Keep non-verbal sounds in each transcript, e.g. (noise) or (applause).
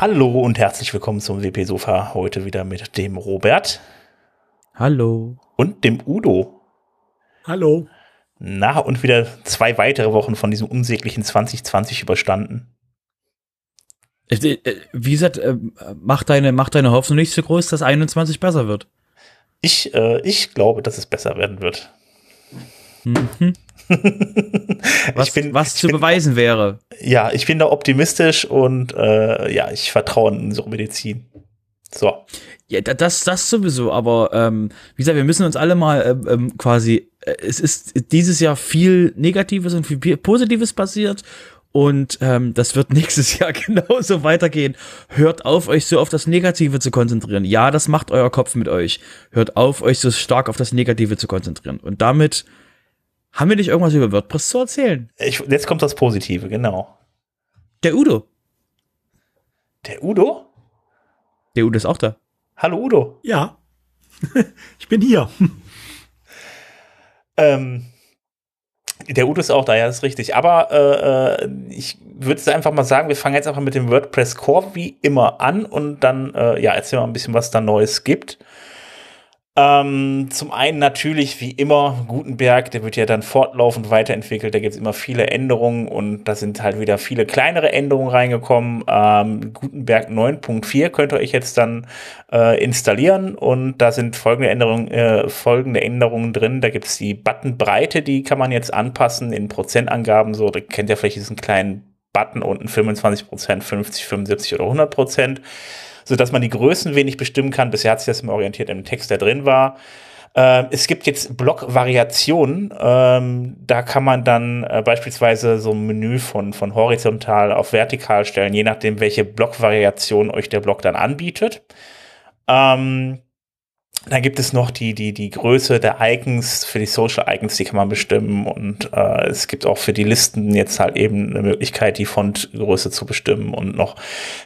Hallo und herzlich willkommen zum WP Sofa. Heute wieder mit dem Robert. Hallo. Und dem Udo. Hallo. Na, und wieder zwei weitere Wochen von diesem unsäglichen 2020 überstanden. Äh, äh, wie gesagt, äh, mach deine, mach deine Hoffnung nicht so groß, dass 21 besser wird. Ich, äh, ich glaube, dass es besser werden wird. Mhm. (laughs) was, bin, was zu bin, beweisen wäre. Ja, ich bin da optimistisch und äh, ja, ich vertraue in unsere Medizin. So. Ja, das, das sowieso, aber ähm, wie gesagt, wir müssen uns alle mal ähm, ähm quasi, äh, es ist dieses Jahr viel Negatives und viel Positives passiert und ähm, das wird (laughs) nächstes Jahr (laughs) genauso weitergehen. Hört auf, euch so auf das Negative zu konzentrieren. Ja, das macht euer Kopf mit euch. Hört auf, euch so stark auf das Negative zu konzentrieren. Und damit haben wir nicht irgendwas über WordPress zu erzählen? Ich, jetzt kommt das Positive, genau. Der Udo. Der Udo? Der Udo ist auch da. Hallo Udo. Ja. (laughs) ich bin hier. (laughs) ähm, der Udo ist auch da, ja, das ist richtig. Aber äh, äh ich würde jetzt einfach mal sagen, wir fangen jetzt einfach mit dem WordPress Core wie immer an und dann, äh, ja, erzählen wir ein bisschen, was da Neues gibt. Ähm, zum einen natürlich, wie immer, Gutenberg, der wird ja dann fortlaufend weiterentwickelt. Da gibt es immer viele Änderungen und da sind halt wieder viele kleinere Änderungen reingekommen. Ähm, Gutenberg 9.4 könnt ihr euch jetzt dann äh, installieren und da sind folgende Änderungen, äh, folgende Änderungen drin. Da gibt es die Buttonbreite, die kann man jetzt anpassen in Prozentangaben. So, da kennt ihr vielleicht diesen kleinen Button unten 25 Prozent, 50, 75 oder 100 Prozent sodass man die Größen wenig bestimmen kann. Bisher hat sich das immer orientiert im Text, der drin war. Äh, es gibt jetzt Blockvariationen. Ähm, da kann man dann äh, beispielsweise so ein Menü von, von horizontal auf vertikal stellen, je nachdem, welche Blockvariation euch der Block dann anbietet. Ähm, dann gibt es noch die, die, die Größe der Icons, für die Social Icons, die kann man bestimmen. Und äh, es gibt auch für die Listen jetzt halt eben eine Möglichkeit, die Fontgröße zu bestimmen und noch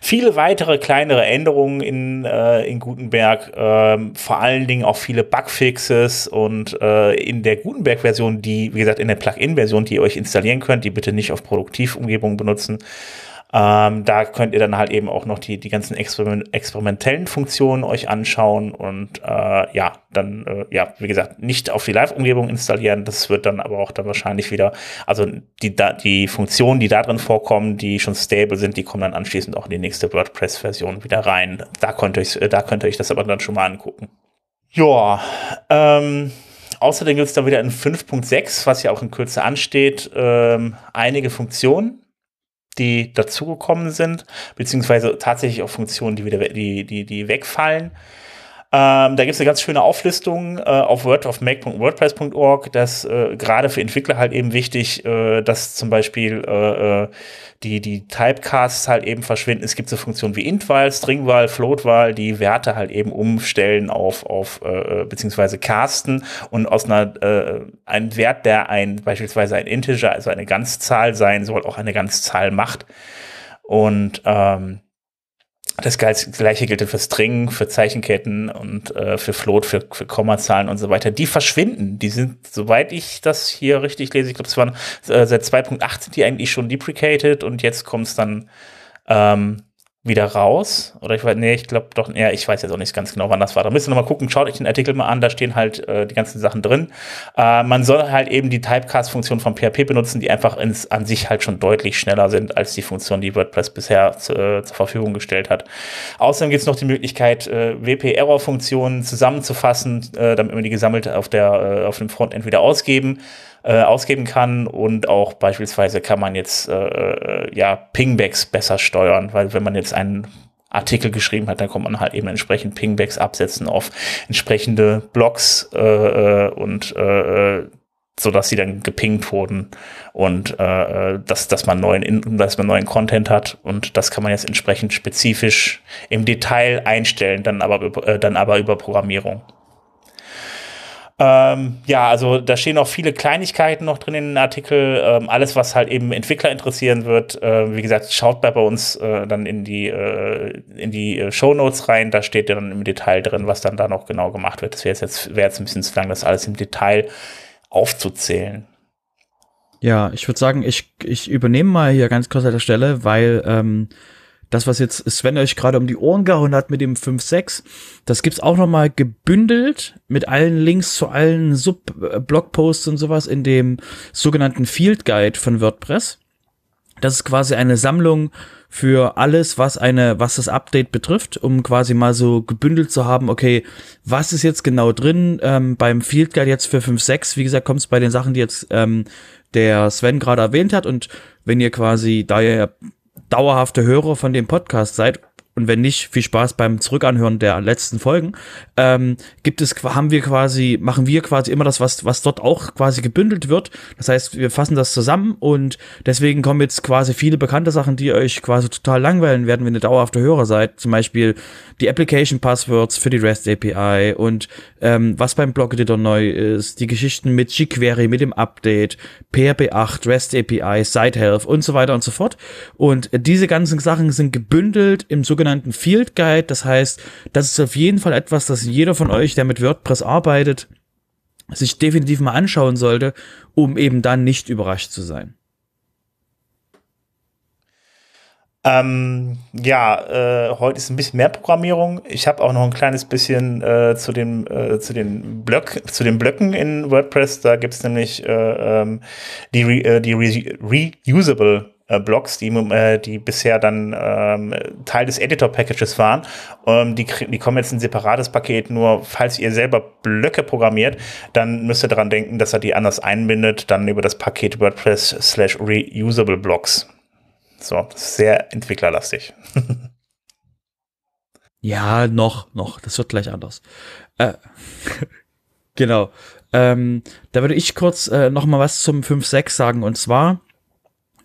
viele weitere kleinere Änderungen in, äh, in Gutenberg. Äh, vor allen Dingen auch viele Bugfixes und äh, in der Gutenberg-Version, die, wie gesagt, in der Plugin-Version, die ihr euch installieren könnt, die bitte nicht auf Produktivumgebungen benutzen. Ähm, da könnt ihr dann halt eben auch noch die, die ganzen Experiment experimentellen Funktionen euch anschauen und äh, ja, dann, äh, ja, wie gesagt, nicht auf die Live-Umgebung installieren. Das wird dann aber auch dann wahrscheinlich wieder, also die, die Funktionen, die da drin vorkommen, die schon stable sind, die kommen dann anschließend auch in die nächste WordPress-Version wieder rein. Da könnt ihr euch, da könnt ihr euch das aber dann schon mal angucken. Ja, ähm, Außerdem gibt es da wieder in 5.6, was ja auch in Kürze ansteht, ähm, einige Funktionen, die dazugekommen sind, beziehungsweise tatsächlich auch Funktionen, die wieder die, die, die wegfallen. Ähm, da gibt es eine ganz schöne Auflistung äh, auf wordofmake.wordpress.org, das äh, gerade für Entwickler halt eben wichtig, äh, dass zum Beispiel äh, äh, die, die Typecasts halt eben verschwinden. Es gibt so Funktionen wie Intwahl, Stringwahl, Floatwahl, die Werte halt eben umstellen auf, auf äh, beziehungsweise casten und aus einer äh, ein Wert, der ein beispielsweise ein Integer, also eine Ganzzahl sein soll, auch eine Ganzzahl macht. Und ähm, das gleiche gilt für String, für Zeichenketten und äh, für Float, für, für Kommazahlen und so weiter. Die verschwinden. Die sind, soweit ich das hier richtig lese, ich glaube, es waren äh, seit 2.8 sind die eigentlich schon deprecated und jetzt kommt es dann ähm, wieder raus. Oder ich weiß, nee, ich glaube doch, ja, ich weiß jetzt auch nicht ganz genau, wann das war. Da müsst ihr nochmal gucken, schaut euch den Artikel mal an, da stehen halt äh, die ganzen Sachen drin. Äh, man soll halt eben die Typecast-Funktion von PHP benutzen, die einfach ins, an sich halt schon deutlich schneller sind als die Funktion, die WordPress bisher zu, äh, zur Verfügung gestellt hat. Außerdem gibt es noch die Möglichkeit, äh, WP-Error-Funktionen zusammenzufassen, äh, damit man die gesammelt auf, der, äh, auf dem Frontend wieder ausgeben äh, ausgeben kann und auch beispielsweise kann man jetzt äh, äh, ja Pingbacks besser steuern, weil wenn man jetzt einen Artikel geschrieben hat, dann kann man halt eben entsprechend Pingbacks absetzen auf entsprechende Blogs äh, äh und äh, so dass sie dann gepingt wurden und äh, dass, dass man neuen dass man neuen Content hat und das kann man jetzt entsprechend spezifisch im Detail einstellen, dann aber äh, dann aber über Programmierung. Ähm, ja, also da stehen auch viele Kleinigkeiten noch drin in den Artikel. Ähm, alles, was halt eben Entwickler interessieren wird. Äh, wie gesagt, schaut bei, uns äh, dann in die, äh, in die äh, Show Notes rein. Da steht ja dann im Detail drin, was dann da noch genau gemacht wird. Das wäre jetzt, wär jetzt ein bisschen zu lang, das alles im Detail aufzuzählen. Ja, ich würde sagen, ich, ich übernehme mal hier ganz kurz an der Stelle, weil ähm, das, was jetzt Sven euch gerade um die Ohren gehauen hat mit dem 5.6, das gibt's auch nochmal gebündelt mit allen Links zu allen Sub-Blogposts und sowas in dem sogenannten Field Guide von WordPress. Das ist quasi eine Sammlung für alles, was eine, was das Update betrifft, um quasi mal so gebündelt zu haben, okay, was ist jetzt genau drin ähm, beim Field Guide jetzt für 5.6, wie gesagt, kommt es bei den Sachen, die jetzt ähm, der Sven gerade erwähnt hat und wenn ihr quasi, da ihr dauerhafte Hörer von dem Podcast seid und wenn nicht, viel Spaß beim Zurückanhören der letzten Folgen. Ähm, gibt es, haben wir quasi, machen wir quasi immer das, was, was dort auch quasi gebündelt wird. Das heißt, wir fassen das zusammen und deswegen kommen jetzt quasi viele bekannte Sachen, die euch quasi total langweilen werden, wenn ihr dauerhafte Hörer seid. Zum Beispiel die Application Passwords für die REST API und ähm, was beim Blog Editor neu ist, die Geschichten mit jQuery, mit dem Update, PHP 8, REST API, Site Health und so weiter und so fort. Und diese ganzen Sachen sind gebündelt im sogenannten sogenannten Field Guide. Das heißt, das ist auf jeden Fall etwas, das jeder von euch, der mit WordPress arbeitet, sich definitiv mal anschauen sollte, um eben dann nicht überrascht zu sein. Ähm, ja, äh, heute ist ein bisschen mehr Programmierung. Ich habe auch noch ein kleines bisschen äh, zu, dem, äh, zu, den Blöck, zu den Blöcken in WordPress. Da gibt es nämlich äh, ähm, die, äh, die Re Reusable äh, Blocks, die, äh, die bisher dann ähm, Teil des Editor-Packages waren. Ähm, die, die kommen jetzt in ein separates Paket, nur falls ihr selber Blöcke programmiert, dann müsst ihr daran denken, dass er die anders einbindet, dann über das Paket WordPress slash reusable Blocks. So, das ist sehr entwicklerlastig. (laughs) ja, noch, noch. Das wird gleich anders. Äh, (laughs) genau. Ähm, da würde ich kurz äh, noch mal was zum 5.6 sagen. Und zwar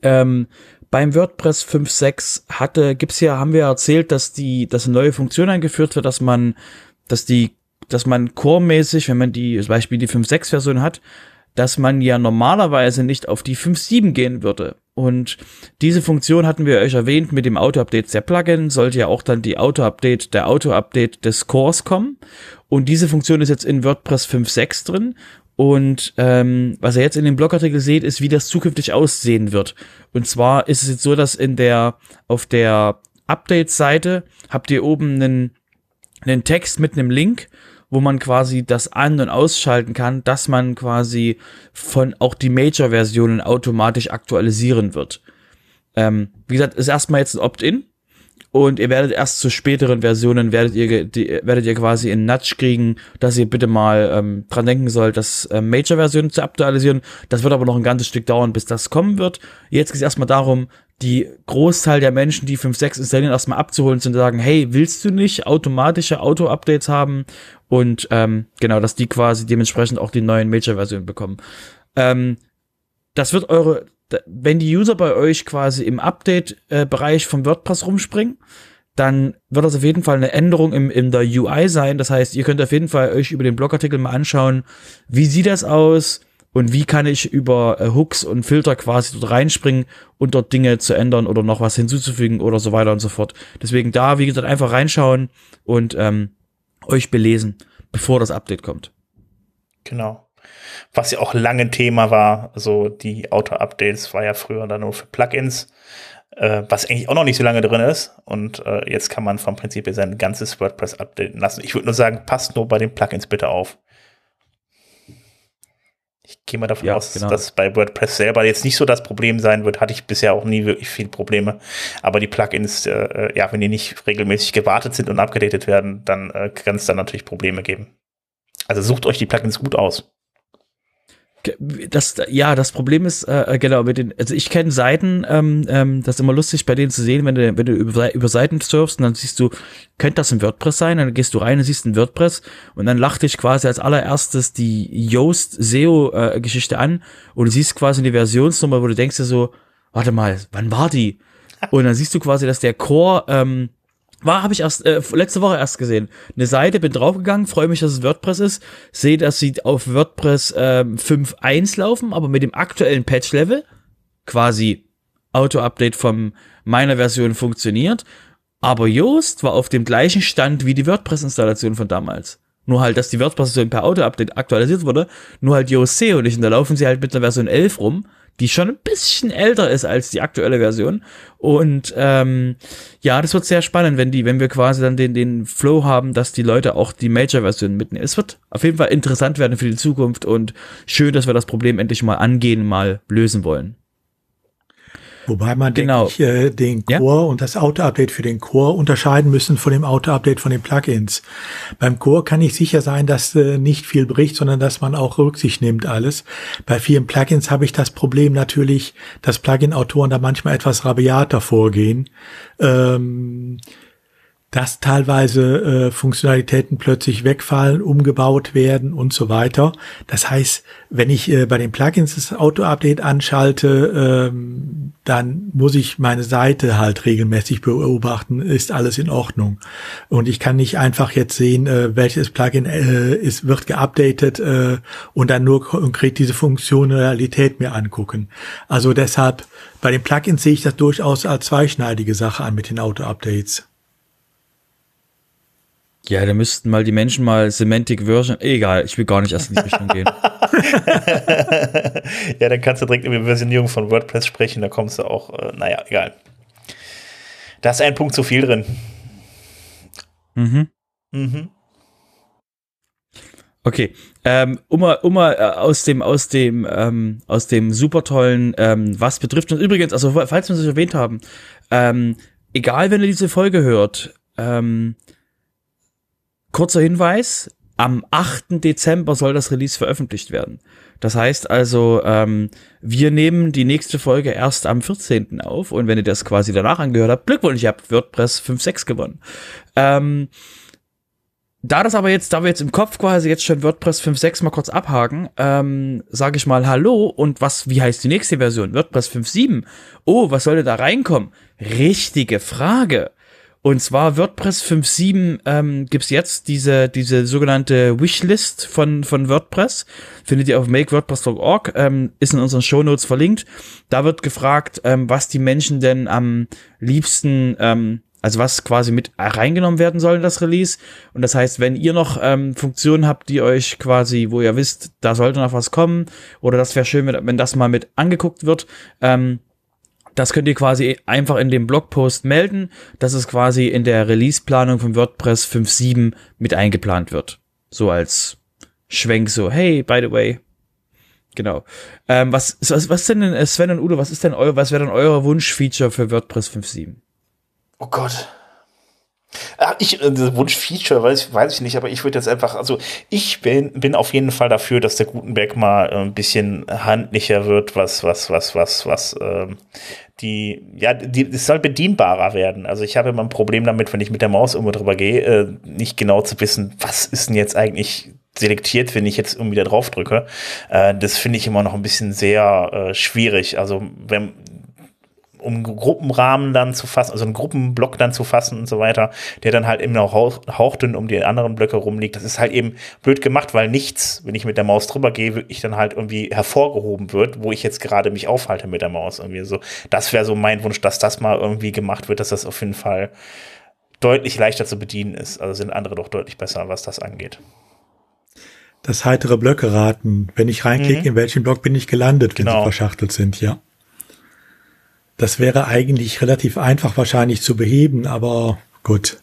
ähm, beim WordPress 5.6 hatte, gibt's ja, haben wir erzählt, dass die, dass eine neue Funktion eingeführt wird, dass man, dass die, dass man core-mäßig, wenn man die, zum Beispiel die 5.6 Version hat, dass man ja normalerweise nicht auf die 5.7 gehen würde. Und diese Funktion hatten wir euch erwähnt mit dem Auto-Update der Plugin, sollte ja auch dann die Auto-Update, der Auto-Update des Cores kommen. Und diese Funktion ist jetzt in WordPress 5.6 drin und ähm, was ihr jetzt in dem Blogartikel seht, ist, wie das zukünftig aussehen wird. Und zwar ist es jetzt so, dass in der auf der Update-Seite habt ihr oben einen, einen Text mit einem Link, wo man quasi das an- und ausschalten kann, dass man quasi von auch die Major-Versionen automatisch aktualisieren wird. Ähm, wie gesagt, ist erstmal jetzt ein Opt-in. Und ihr werdet erst zu späteren Versionen werdet ihr die, werdet ihr quasi in Nudge kriegen, dass ihr bitte mal ähm, dran denken sollt, das ähm, Major-Version zu aktualisieren. Das wird aber noch ein ganzes Stück dauern, bis das kommen wird. Jetzt geht es erstmal darum, die Großteil der Menschen, die 5.6 installieren, erstmal abzuholen und zu sagen, hey, willst du nicht automatische Auto-Updates haben? Und ähm, genau, dass die quasi dementsprechend auch die neuen Major-Versionen bekommen. Ähm, das wird eure, wenn die User bei euch quasi im Update-Bereich vom WordPress rumspringen, dann wird das auf jeden Fall eine Änderung im, in der UI sein. Das heißt, ihr könnt auf jeden Fall euch über den Blogartikel mal anschauen, wie sieht das aus und wie kann ich über äh, Hooks und Filter quasi dort reinspringen und dort Dinge zu ändern oder noch was hinzuzufügen oder so weiter und so fort. Deswegen da, wie gesagt, einfach reinschauen und ähm, euch belesen, bevor das Update kommt. Genau was ja auch lange Thema war. Also die Auto-Updates war ja früher dann nur für Plugins, äh, was eigentlich auch noch nicht so lange drin ist. Und äh, jetzt kann man vom Prinzip her sein ganzes WordPress updaten lassen. Ich würde nur sagen, passt nur bei den Plugins bitte auf. Ich gehe mal davon ja, aus, genau. dass bei WordPress selber jetzt nicht so das Problem sein wird. Hatte ich bisher auch nie wirklich viele Probleme. Aber die Plugins, äh, äh ja, wenn die nicht regelmäßig gewartet sind und abgedatet werden, dann äh, kann es da natürlich Probleme geben. Also sucht euch die Plugins gut aus. Das, ja, das Problem ist, äh, genau, mit den, also ich kenne Seiten, ähm, ähm, das ist immer lustig bei denen zu sehen, wenn du, wenn du über, über Seiten surfst und dann siehst du, könnte das ein WordPress sein? Dann gehst du rein und siehst ein WordPress und dann lacht dich quasi als allererstes die Yoast SEO äh, an und du siehst quasi die Versionsnummer, wo du denkst dir so, warte mal, wann war die? Und dann siehst du quasi, dass der Core ähm, war, habe ich erst äh, letzte Woche erst gesehen. Eine Seite, bin draufgegangen, freue mich, dass es WordPress ist, sehe, dass sie auf WordPress ähm, 5.1 laufen, aber mit dem aktuellen Patch-Level, quasi Auto-Update von meiner Version funktioniert, aber Yoast war auf dem gleichen Stand wie die WordPress-Installation von damals. Nur halt, dass die WordPress-Version per Auto-Update aktualisiert wurde, nur halt Yoast SEO nicht. Und da laufen sie halt mit der Version 11 rum, die schon ein bisschen älter ist als die aktuelle Version. Und ähm, ja, das wird sehr spannend, wenn die, wenn wir quasi dann den, den Flow haben, dass die Leute auch die Major-Version mitnehmen. Es wird auf jeden Fall interessant werden für die Zukunft und schön, dass wir das Problem endlich mal angehen, mal lösen wollen. Wobei man, genau. denke ich, äh, den Core ja? und das Auto-Update für den Core unterscheiden müssen von dem Auto-Update von den Plugins. Beim Core kann ich sicher sein, dass äh, nicht viel bricht, sondern dass man auch Rücksicht nimmt alles. Bei vielen Plugins habe ich das Problem natürlich, dass Plugin-Autoren da manchmal etwas rabiater vorgehen. Ähm, dass teilweise äh, Funktionalitäten plötzlich wegfallen, umgebaut werden und so weiter. Das heißt, wenn ich äh, bei den Plugins das Auto-Update anschalte, ähm, dann muss ich meine Seite halt regelmäßig beobachten, ist alles in Ordnung. Und ich kann nicht einfach jetzt sehen, äh, welches Plugin äh, ist, wird geupdatet äh, und dann nur konkret diese Funktionalität mir angucken. Also deshalb, bei den Plugins sehe ich das durchaus als zweischneidige Sache an mit den Auto-Updates. Ja, da müssten mal die Menschen mal Semantic Version. Egal, ich will gar nicht erst in die Richtung gehen. (laughs) ja, dann kannst du direkt über Versionierung von WordPress sprechen, da kommst du auch, äh, naja, egal. Da ist ein Punkt zu viel drin. Mhm. Mhm. Okay, ähm, um mal, um mal äh, aus dem, aus dem, ähm, aus dem super tollen, ähm, was betrifft uns übrigens, also falls wir es erwähnt haben, ähm, egal wenn ihr diese Folge hört, ähm, Kurzer Hinweis, am 8. Dezember soll das Release veröffentlicht werden. Das heißt also, ähm, wir nehmen die nächste Folge erst am 14. auf und wenn ihr das quasi danach angehört habt, Glückwunsch, ihr habt WordPress 5.6 gewonnen. Ähm, da das aber jetzt, da wir jetzt im Kopf quasi jetzt schon WordPress 5.6 mal kurz abhaken, ähm, sage ich mal Hallo und was, wie heißt die nächste Version? WordPress 5.7. Oh, was soll da reinkommen? Richtige Frage. Und zwar WordPress 5.7 ähm, gibt jetzt diese, diese sogenannte Wishlist von, von WordPress. Findet ihr auf makewordpress.org, ähm, ist in unseren Shownotes verlinkt. Da wird gefragt, ähm, was die Menschen denn am liebsten, ähm, also was quasi mit reingenommen werden soll in das Release. Und das heißt, wenn ihr noch ähm, Funktionen habt, die euch quasi, wo ihr wisst, da sollte noch was kommen, oder das wäre schön, wenn, wenn das mal mit angeguckt wird, ähm, das könnt ihr quasi einfach in dem Blogpost melden, dass es quasi in der Release-Planung von WordPress 5.7 mit eingeplant wird. So als Schwenk so, hey, by the way. Genau. Ähm, was, was, was denn, äh, Sven und Udo, was ist denn euer, was wäre denn euer Wunschfeature für WordPress 5.7? Oh Gott. Ach, ich, äh, Wunschfeature weiß, weiß ich nicht, aber ich würde jetzt einfach, also ich bin, bin auf jeden Fall dafür, dass der Gutenberg mal äh, ein bisschen handlicher wird, was, was, was, was, was, ähm, die, ja, die, es soll bedienbarer werden. Also ich habe immer ein Problem damit, wenn ich mit der Maus irgendwo drüber gehe, äh, nicht genau zu wissen, was ist denn jetzt eigentlich selektiert, wenn ich jetzt irgendwie da drauf drücke. Äh, das finde ich immer noch ein bisschen sehr äh, schwierig. Also wenn um einen Gruppenrahmen dann zu fassen, also einen Gruppenblock dann zu fassen und so weiter, der dann halt eben noch hauchdünn um die anderen Blöcke rumliegt. Das ist halt eben blöd gemacht, weil nichts, wenn ich mit der Maus drüber gehe, wirklich dann halt irgendwie hervorgehoben wird, wo ich jetzt gerade mich aufhalte mit der Maus irgendwie so. Das wäre so mein Wunsch, dass das mal irgendwie gemacht wird, dass das auf jeden Fall deutlich leichter zu bedienen ist. Also sind andere doch deutlich besser, was das angeht. Das heitere Blöcke raten. Wenn ich reinklicke, mhm. in welchem Block bin ich gelandet, wenn genau. sie verschachtelt sind, ja. Das wäre eigentlich relativ einfach wahrscheinlich zu beheben, aber gut,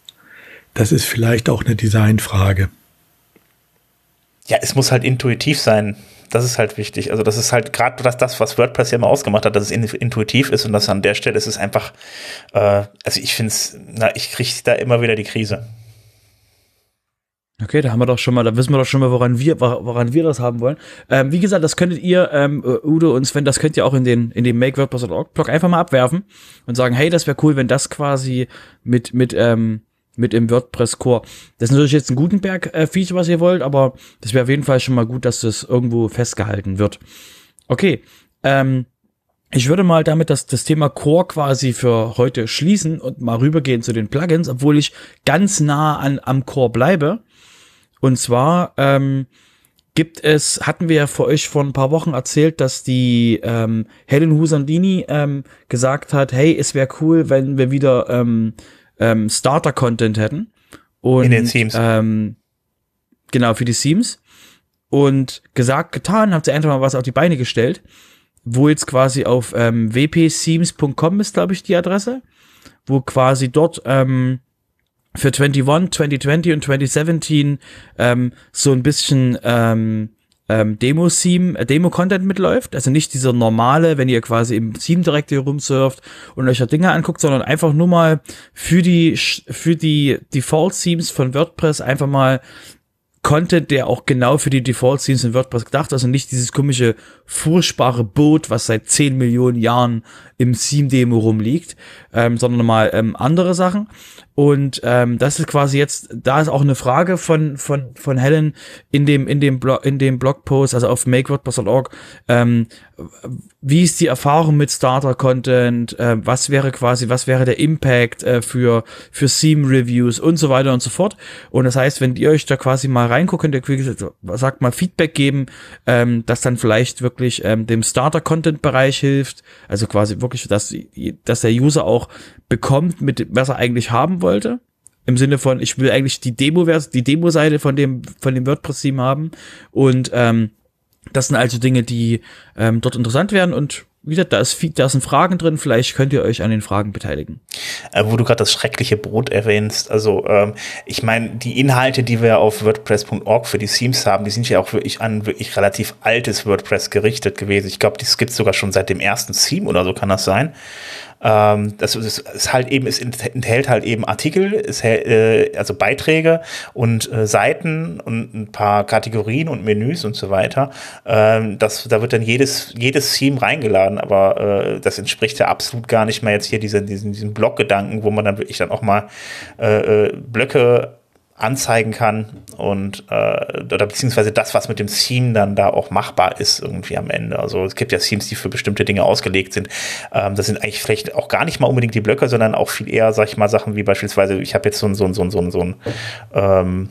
das ist vielleicht auch eine Designfrage. Ja, es muss halt intuitiv sein. Das ist halt wichtig. Also das ist halt gerade das, das, was WordPress ja immer ausgemacht hat, dass es intuitiv ist und dass an der Stelle ist es einfach, äh, also ich finde es, na, ich kriege da immer wieder die Krise. Okay, da haben wir doch schon mal, da wissen wir doch schon mal, woran wir, woran wir das haben wollen. Ähm, wie gesagt, das könntet ihr, ähm, Udo und Sven, das könnt ihr auch in den, in dem MakeWordPress.org Blog einfach mal abwerfen und sagen, hey, das wäre cool, wenn das quasi mit, mit, ähm, mit im WordPress Core. Das ist natürlich jetzt ein Gutenberg-Feature, was ihr wollt, aber das wäre auf jeden Fall schon mal gut, dass das irgendwo festgehalten wird. Okay, ähm, ich würde mal damit das, das Thema Core quasi für heute schließen und mal rübergehen zu den Plugins, obwohl ich ganz nah an, am Core bleibe. Und zwar ähm, gibt es, hatten wir ja für euch vor ein paar Wochen erzählt, dass die ähm, Helen Husandini ähm, gesagt hat, hey, es wäre cool, wenn wir wieder ähm, ähm, Starter-Content hätten. Und, In den Themes. Ähm, genau, für die Themes. Und gesagt, getan, hat sie einfach mal was auf die Beine gestellt. wo jetzt quasi auf ähm, wpseams.com ist, glaube ich, die Adresse, wo quasi dort ähm, für 21, 2020 und 2017 ähm, so ein bisschen ähm, ähm, Demo-Theme, äh, Demo-Content mitläuft. Also nicht dieser normale, wenn ihr quasi im Theme direkt hier rumsurft und euch ja Dinge anguckt, sondern einfach nur mal für die, für die Default-Themes von WordPress einfach mal Content, der auch genau für die Default-Themes in WordPress gedacht ist also nicht dieses komische, furchtbare Boot, was seit 10 Millionen Jahren im Theme-Demo rumliegt, ähm, sondern mal ähm, andere Sachen. Und ähm, das ist quasi jetzt, da ist auch eine Frage von von von Helen in dem in dem Blog in dem Blogpost, also auf makewordpress.org. Ähm, wie ist die Erfahrung mit Starter-Content? Äh, was wäre quasi, was wäre der Impact äh, für für Theme-Reviews und so weiter und so fort? Und das heißt, wenn ihr euch da quasi mal reingucken, der sagt mal Feedback geben, ähm, das dann vielleicht wirklich ähm, dem Starter-Content-Bereich hilft, also quasi wirklich, dass dass der User auch bekommt, mit was er eigentlich haben wollte. Im Sinne von, ich will eigentlich die Demo, die Demo-Seite von dem, von dem WordPress-Theme haben. Und ähm, das sind also Dinge, die ähm, dort interessant werden und wieder, da, ist, da sind Fragen drin, vielleicht könnt ihr euch an den Fragen beteiligen. Äh, wo du gerade das schreckliche Brot erwähnst, also ähm, ich meine, die Inhalte, die wir auf WordPress.org für die Themes haben, die sind ja auch wirklich an wirklich relativ altes WordPress gerichtet gewesen. Ich glaube, das gibt es sogar schon seit dem ersten Theme oder so kann das sein. Ähm, das ist, ist, halt eben, es enthält halt eben Artikel, es, äh, also Beiträge und äh, Seiten und ein paar Kategorien und Menüs und so weiter. Ähm, das, da wird dann jedes, jedes Theme reingeladen, aber äh, das entspricht ja absolut gar nicht mehr jetzt hier diesen, diesen, diesen Blockgedanken, wo man dann wirklich dann auch mal äh, äh Blöcke anzeigen kann und äh, oder beziehungsweise das, was mit dem Theme dann da auch machbar ist irgendwie am Ende. Also es gibt ja Themes, die für bestimmte Dinge ausgelegt sind. Ähm, das sind eigentlich vielleicht auch gar nicht mal unbedingt die Blöcke, sondern auch viel eher, sag ich mal, Sachen wie beispielsweise, ich habe jetzt so ein, so ein, so ein, so ein, so ein ähm,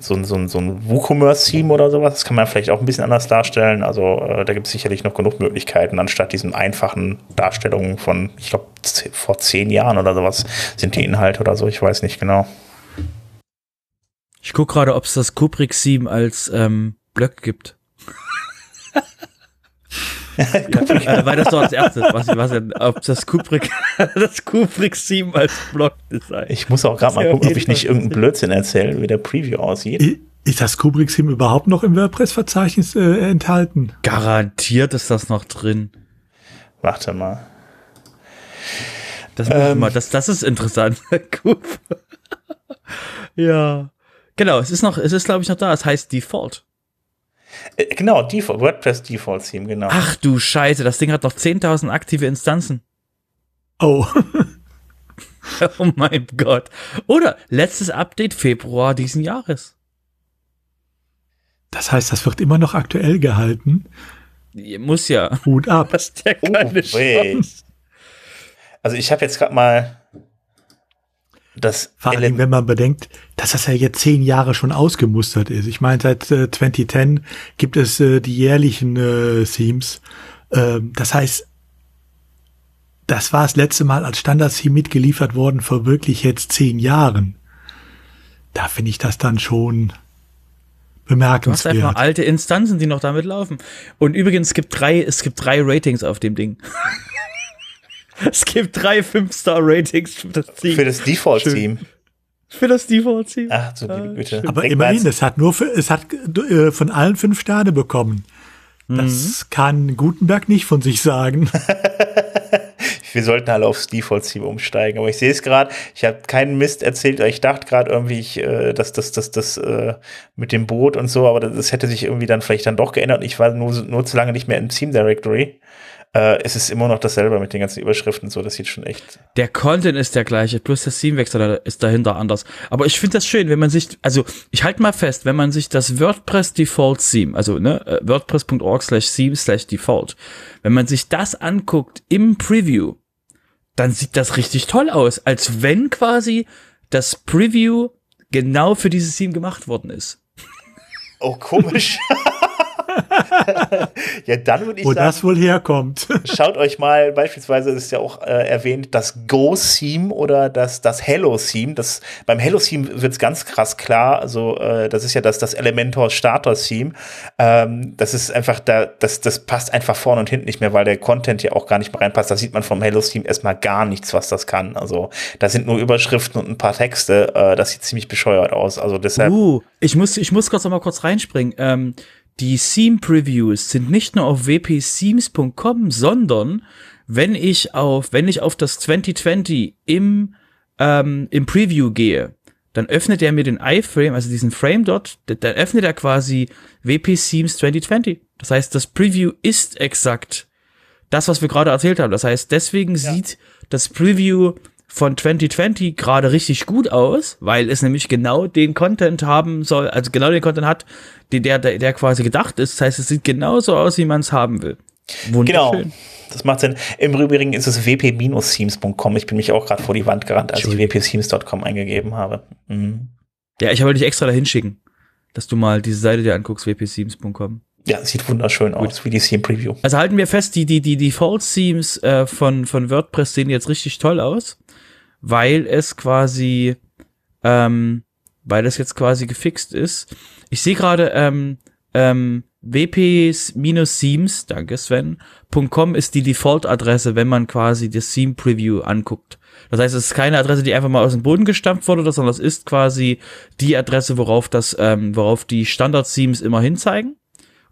so ein, so ein, so ein WooCommerce-Theme oder sowas, das kann man vielleicht auch ein bisschen anders darstellen. Also äh, da gibt es sicherlich noch genug Möglichkeiten, anstatt diesen einfachen Darstellungen von, ich glaube, vor zehn Jahren oder sowas sind die Inhalte oder so, ich weiß nicht genau. Ich guck gerade, ob es das Kubrick 7 als ähm, Blöck gibt. (laughs) äh, weil das doch als erstes, was, was denn, ob das Kubrick, (laughs) das Kubrick 7 als Block Design. Ich muss auch gerade mal gucken, ob ich nicht irgendeinen Blödsinn erzähle, wie der Preview aussieht. Ist das Kubrick 7 überhaupt noch im WordPress-Verzeichnis äh, enthalten? Garantiert ist das noch drin. Warte mal. Das, ähm, mal, das, das ist interessant. (laughs) ja. Genau, es ist noch, es ist glaube ich noch da. Es heißt Default. Äh, genau, Default, WordPress Default Theme, genau. Ach du Scheiße, das Ding hat noch 10.000 aktive Instanzen. Oh. (laughs) oh mein Gott. Oder letztes Update Februar diesen Jahres. Das heißt, das wird immer noch aktuell gehalten. Muss ja. Hut ab. (laughs) Das ist ja keine oh, Chance. Also ich habe jetzt gerade mal das Vor allem, wenn man bedenkt, dass das ja jetzt zehn Jahre schon ausgemustert ist. Ich meine, seit äh, 2010 gibt es äh, die jährlichen äh, Themes. Ähm, das heißt, das war das letzte Mal als Standard-Theme mitgeliefert worden vor wirklich jetzt zehn Jahren. Da finde ich das dann schon bemerkenswert. Du hast einfach alte Instanzen, die noch damit laufen. Und übrigens, es gibt drei, es gibt drei Ratings auf dem Ding. (laughs) Es gibt drei 5-Star-Ratings für das Team. Für das Default-Team. Für das Default-Team. Ach, so liebe Güte. Aber Denk immerhin, es hat nur für, es hat äh, von allen fünf Sterne bekommen. Das mhm. kann Gutenberg nicht von sich sagen. (laughs) wir sollten alle aufs Default-Team umsteigen. Aber ich sehe es gerade, ich habe keinen Mist erzählt. Ich dachte gerade irgendwie, ich, äh, dass das, das, das äh, mit dem Boot und so, aber das hätte sich irgendwie dann vielleicht dann doch geändert. Ich war nur, nur zu lange nicht mehr im Team Directory. Äh, es ist immer noch dasselbe mit den ganzen Überschriften, so, das sieht schon echt. Der Content ist der gleiche, plus das Themewechsel ist dahinter anders. Aber ich finde das schön, wenn man sich, also ich halte mal fest, wenn man sich das WordPress Default Theme, also ne, äh, WordPress.org slash theme slash default, wenn man sich das anguckt im Preview, dann sieht das richtig toll aus, als wenn quasi das Preview genau für dieses Theme gemacht worden ist. Oh, komisch. (laughs) (laughs) ja, dann würde ich Wo sagen, das wohl herkommt. (laughs) schaut euch mal, beispielsweise ist ja auch äh, erwähnt, das Go-Theme oder das, das Hello-Theme. Das, beim Hello-Theme wird es ganz krass klar. Also, äh, das ist ja das, das Elementor Starter-Theme. Ähm, das ist einfach, da, das, das passt einfach vorne und hinten nicht mehr, weil der Content ja auch gar nicht mehr reinpasst. Da sieht man vom Hello-Theme erstmal gar nichts, was das kann. Also, da sind nur Überschriften und ein paar Texte. Äh, das sieht ziemlich bescheuert aus. Also, deshalb. Uh, ich muss, ich muss kurz noch mal kurz reinspringen. Ähm, die Theme Previews sind nicht nur auf wpthemes.com, sondern wenn ich auf, wenn ich auf das 2020 im, ähm, im Preview gehe, dann öffnet er mir den iFrame, also diesen Frame dort, dann öffnet er quasi WP Themes 2020. Das heißt, das Preview ist exakt das, was wir gerade erzählt haben. Das heißt, deswegen ja. sieht das Preview von 2020 gerade richtig gut aus, weil es nämlich genau den Content haben soll, also genau den Content hat, der, der, der quasi gedacht ist. Das heißt, es sieht genauso aus, wie man es haben will. Wunderschön. Genau. Das macht Sinn. Im Übrigen ist es wp-themes.com. Ich bin mich auch gerade vor die Wand gerannt, als ich wp-themes.com eingegeben habe. Mhm. Ja, ich wollte dich extra dahin schicken, dass du mal diese Seite dir anguckst, wp-themes.com. Ja, sieht wunderschön Gut. aus, wie die Theme Preview. Also halten wir fest, die, die, die Default-Themes äh, von, von WordPress sehen jetzt richtig toll aus weil es quasi, ähm, weil es jetzt quasi gefixt ist. Ich sehe gerade, ähm, ähm, wp-themes, danke Sven, .com ist die Default-Adresse, wenn man quasi das Theme-Preview anguckt. Das heißt, es ist keine Adresse, die einfach mal aus dem Boden gestampft wurde, sondern das ist quasi die Adresse, worauf das, ähm, worauf die Standard-Themes immer hinzeigen,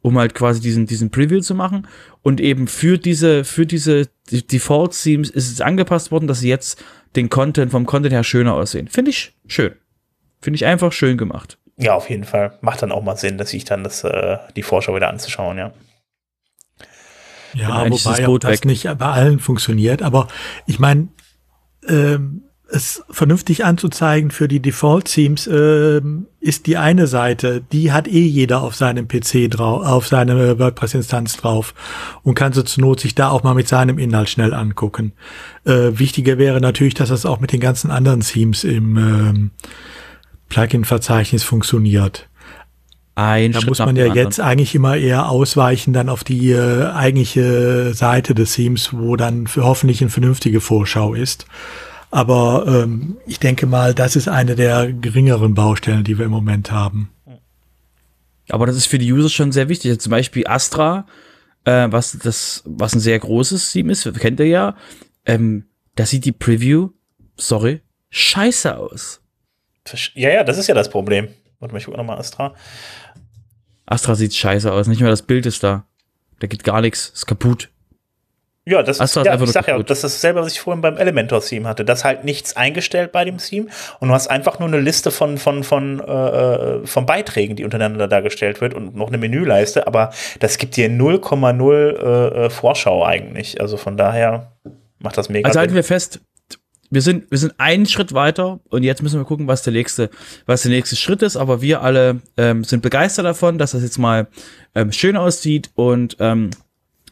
um halt quasi diesen, diesen Preview zu machen. Und eben für diese, für diese Default-Themes ist es angepasst worden, dass sie jetzt den Content vom Content her schöner aussehen. Finde ich schön. Finde ich einfach schön gemacht. Ja, auf jeden Fall. Macht dann auch mal Sinn, dass ich dann das, äh, die Vorschau wieder anzuschauen, ja. Ja, wobei das, das nicht bei allen funktioniert. Aber ich meine, ähm, es vernünftig anzuzeigen für die Default-Themes äh, ist die eine Seite. Die hat eh jeder auf seinem PC drauf, auf seine WordPress-Instanz drauf und kann so zur Not sich da auch mal mit seinem Inhalt schnell angucken. Äh, wichtiger wäre natürlich, dass das auch mit den ganzen anderen Themes im ähm, Plugin-Verzeichnis funktioniert. Ein da Schritt muss man ja jetzt eigentlich immer eher ausweichen dann auf die äh, eigentliche Seite des Themes, wo dann hoffentlich eine vernünftige Vorschau ist. Aber ähm, ich denke mal, das ist eine der geringeren Baustellen, die wir im Moment haben. Aber das ist für die User schon sehr wichtig. Zum Beispiel Astra, äh, was das, was ein sehr großes Team ist, kennt ihr ja. Ähm, da sieht die Preview, sorry, scheiße aus. Ja, ja, das ist ja das Problem. Warte mal, ich gucke nochmal Astra. Astra sieht scheiße aus. Nicht mehr das Bild ist da. Da geht gar nichts. Ist kaputt. Ja, das ist, ja, ich sag ja, das ist dasselbe, was ich vorhin beim Elementor-Theme hatte. Das halt nichts eingestellt bei dem Theme und du hast einfach nur eine Liste von, von, von, äh, von Beiträgen, die untereinander dargestellt wird und noch eine Menüleiste, aber das gibt dir 0,0 äh, äh, Vorschau eigentlich. Also von daher macht das mega Also halten wir fest, wir sind, wir sind einen Schritt weiter und jetzt müssen wir gucken, was der nächste, was der nächste Schritt ist. Aber wir alle ähm, sind begeistert davon, dass das jetzt mal ähm, schön aussieht und ähm,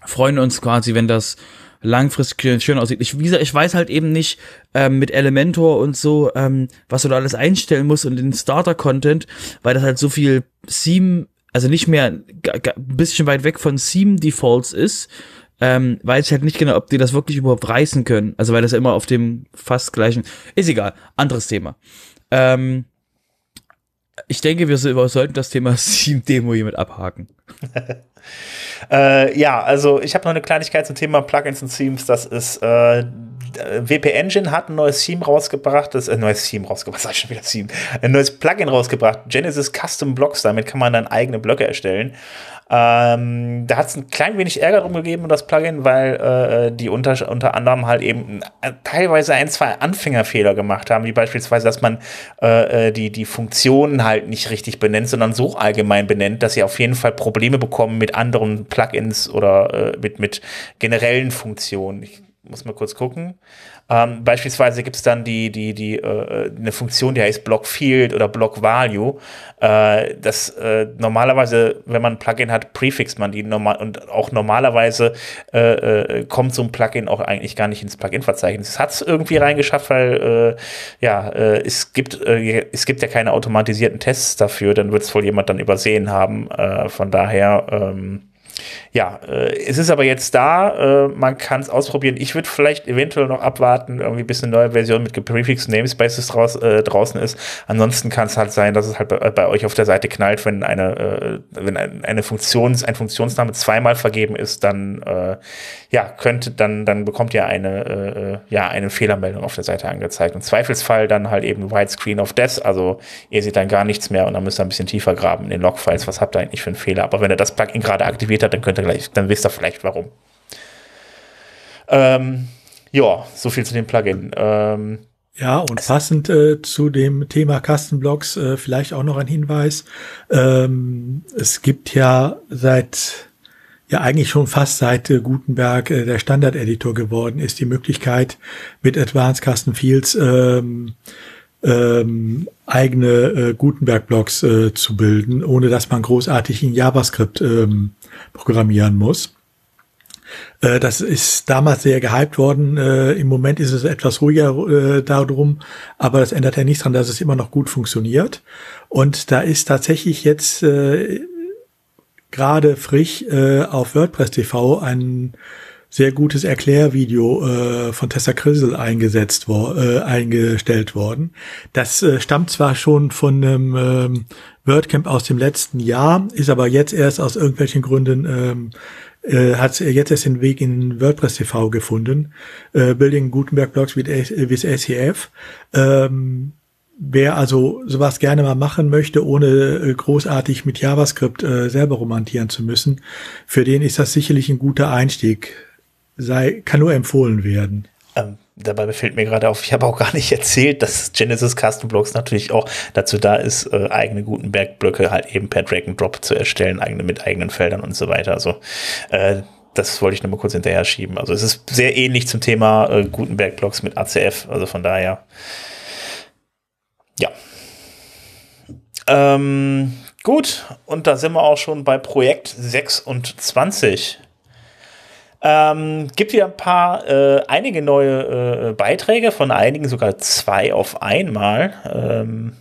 freuen uns quasi, wenn das langfristig schön aussieht. Ich, wie gesagt, ich weiß halt eben nicht ähm, mit Elementor und so, ähm, was du da alles einstellen musst und den Starter-Content, weil das halt so viel Theme, also nicht mehr ein bisschen weit weg von Theme-Defaults ist, ähm, weiß ich halt nicht genau, ob die das wirklich überhaupt reißen können. Also weil das immer auf dem fast gleichen, ist egal, anderes Thema. Ähm, ich denke, wir sollten das Thema (laughs) Theme-Demo hiermit abhaken. (laughs) Äh, ja, also ich habe noch eine Kleinigkeit zum Thema Plugins und Themes. Das ist äh, WP Engine hat ein neues Theme rausgebracht, das ein äh, neues Theme rausgebracht, (laughs) sag ich schon wieder Theme, ein neues Plugin rausgebracht, Genesis Custom Blocks. Damit kann man dann eigene Blöcke erstellen. Ähm, da hat es ein klein wenig Ärger drum gegeben um das Plugin, weil äh, die unter, unter anderem halt eben äh, teilweise ein, zwei Anfängerfehler gemacht haben, wie beispielsweise, dass man äh, äh, die, die Funktionen halt nicht richtig benennt, sondern so allgemein benennt, dass sie auf jeden Fall Probleme bekommen mit anderen Plugins oder äh, mit, mit generellen Funktionen. Ich muss mal kurz gucken. Ähm, beispielsweise gibt es dann die, die, die, äh, eine Funktion, die heißt Block Field oder Block Value. Äh, das äh, normalerweise, wenn man ein Plugin hat, prefixt man die normal und auch normalerweise äh, äh, kommt so ein Plugin auch eigentlich gar nicht ins Plugin-Verzeichnis. Hat es irgendwie reingeschafft, weil äh, ja, es gibt es gibt ja keine automatisierten Tests dafür, dann wird es wohl jemand dann übersehen haben. von daher ähm, ja, äh, es ist aber jetzt da, äh, man kann es ausprobieren. Ich würde vielleicht eventuell noch abwarten, irgendwie bis eine neue Version mit geprefixten Namespaces draus, äh, draußen ist. Ansonsten kann es halt sein, dass es halt bei, bei, euch auf der Seite knallt, wenn eine, äh, wenn eine Funktions, ein Funktionsname zweimal vergeben ist, dann äh, ja, könnte, dann, dann bekommt ihr eine, äh ja, eine Fehlermeldung auf der Seite angezeigt. Im Zweifelsfall dann halt eben Widescreen of Death, also ihr seht dann gar nichts mehr und dann müsst ihr ein bisschen tiefer graben in den Logfiles, was habt ihr eigentlich für einen Fehler. Aber wenn ihr das Plugin gerade aktiviert habt, dann könnt ihr gleich, dann wisst ihr vielleicht warum. Ähm, ja, so viel zu dem Plugin. Ähm, ja, und passend äh, zu dem Thema Kastenblocks äh, vielleicht auch noch ein Hinweis. Ähm, es gibt ja seit, ja eigentlich schon fast seit äh, Gutenberg äh, der Standard-Editor geworden ist, die Möglichkeit mit Advanced Custom Fields ähm, ähm, eigene äh, Gutenberg-Blocks äh, zu bilden, ohne dass man großartig in JavaScript ähm, programmieren muss. Äh, das ist damals sehr gehypt worden. Äh, Im Moment ist es etwas ruhiger äh, darum, aber das ändert ja nichts daran, dass es immer noch gut funktioniert. Und da ist tatsächlich jetzt gerade frisch auf WordPress TV ein sehr gutes Erklärvideo äh, von Tessa Krissel eingesetzt wo, äh, eingestellt worden. Das äh, stammt zwar schon von einem ähm, WordCamp aus dem letzten Jahr, ist aber jetzt erst aus irgendwelchen Gründen ähm, äh, hat jetzt erst den Weg in WordPress TV gefunden. Äh, Building Gutenberg Blogs with, with SEF. Ähm, Wer also sowas gerne mal machen möchte, ohne äh, großartig mit JavaScript äh, selber romantieren zu müssen, für den ist das sicherlich ein guter Einstieg sei, kann nur empfohlen werden. Ähm, dabei fällt mir gerade auf, ich habe auch gar nicht (laughs) erzählt, dass Genesis Custom Blocks natürlich auch dazu da ist, äh, eigene Gutenberg-Blöcke halt eben per Drag and Drop zu erstellen, eigene mit eigenen Feldern und so weiter. Also äh, das wollte ich nur mal kurz hinterher schieben. Also es ist sehr ähnlich zum Thema äh, Gutenberg-Blocks mit ACF, also von daher. Ja. Ähm, gut, und da sind wir auch schon bei Projekt 26. Ähm, gibt hier ein paar, äh, einige neue äh, Beiträge, von einigen sogar zwei auf einmal. Ähm,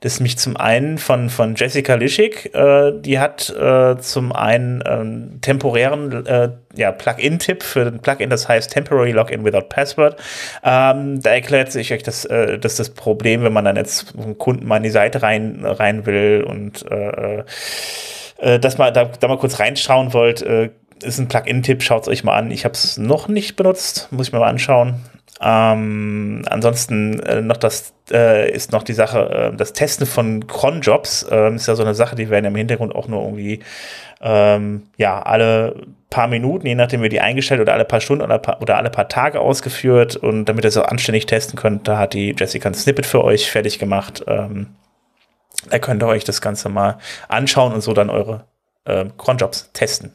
das ist mich zum einen von, von Jessica Lischig, äh, die hat äh, zum einen ähm, temporären äh, ja, Plugin-Tipp für ein Plugin, das heißt Temporary Login Without Password. Ähm, da erklärt sich euch das, äh, das, das Problem, wenn man dann jetzt einen Kunden mal in die Seite rein, rein will und äh, äh, dass man da, da mal kurz reinschauen wollt, äh, ist ein Plugin-Tipp, schaut es euch mal an. Ich habe es noch nicht benutzt, muss ich mir mal anschauen. Ähm, ansonsten äh, noch das äh, ist noch die Sache, äh, das Testen von Cronjobs äh, ist ja so eine Sache, die werden im Hintergrund auch nur irgendwie ähm, ja alle paar Minuten, je nachdem wie die eingestellt oder alle paar Stunden oder, paar, oder alle paar Tage ausgeführt und damit ihr es auch anständig testen könnt, da hat die Jessica ein Snippet für euch fertig gemacht. Ähm, da könnt ihr euch das Ganze mal anschauen und so dann eure äh, Cronjobs testen.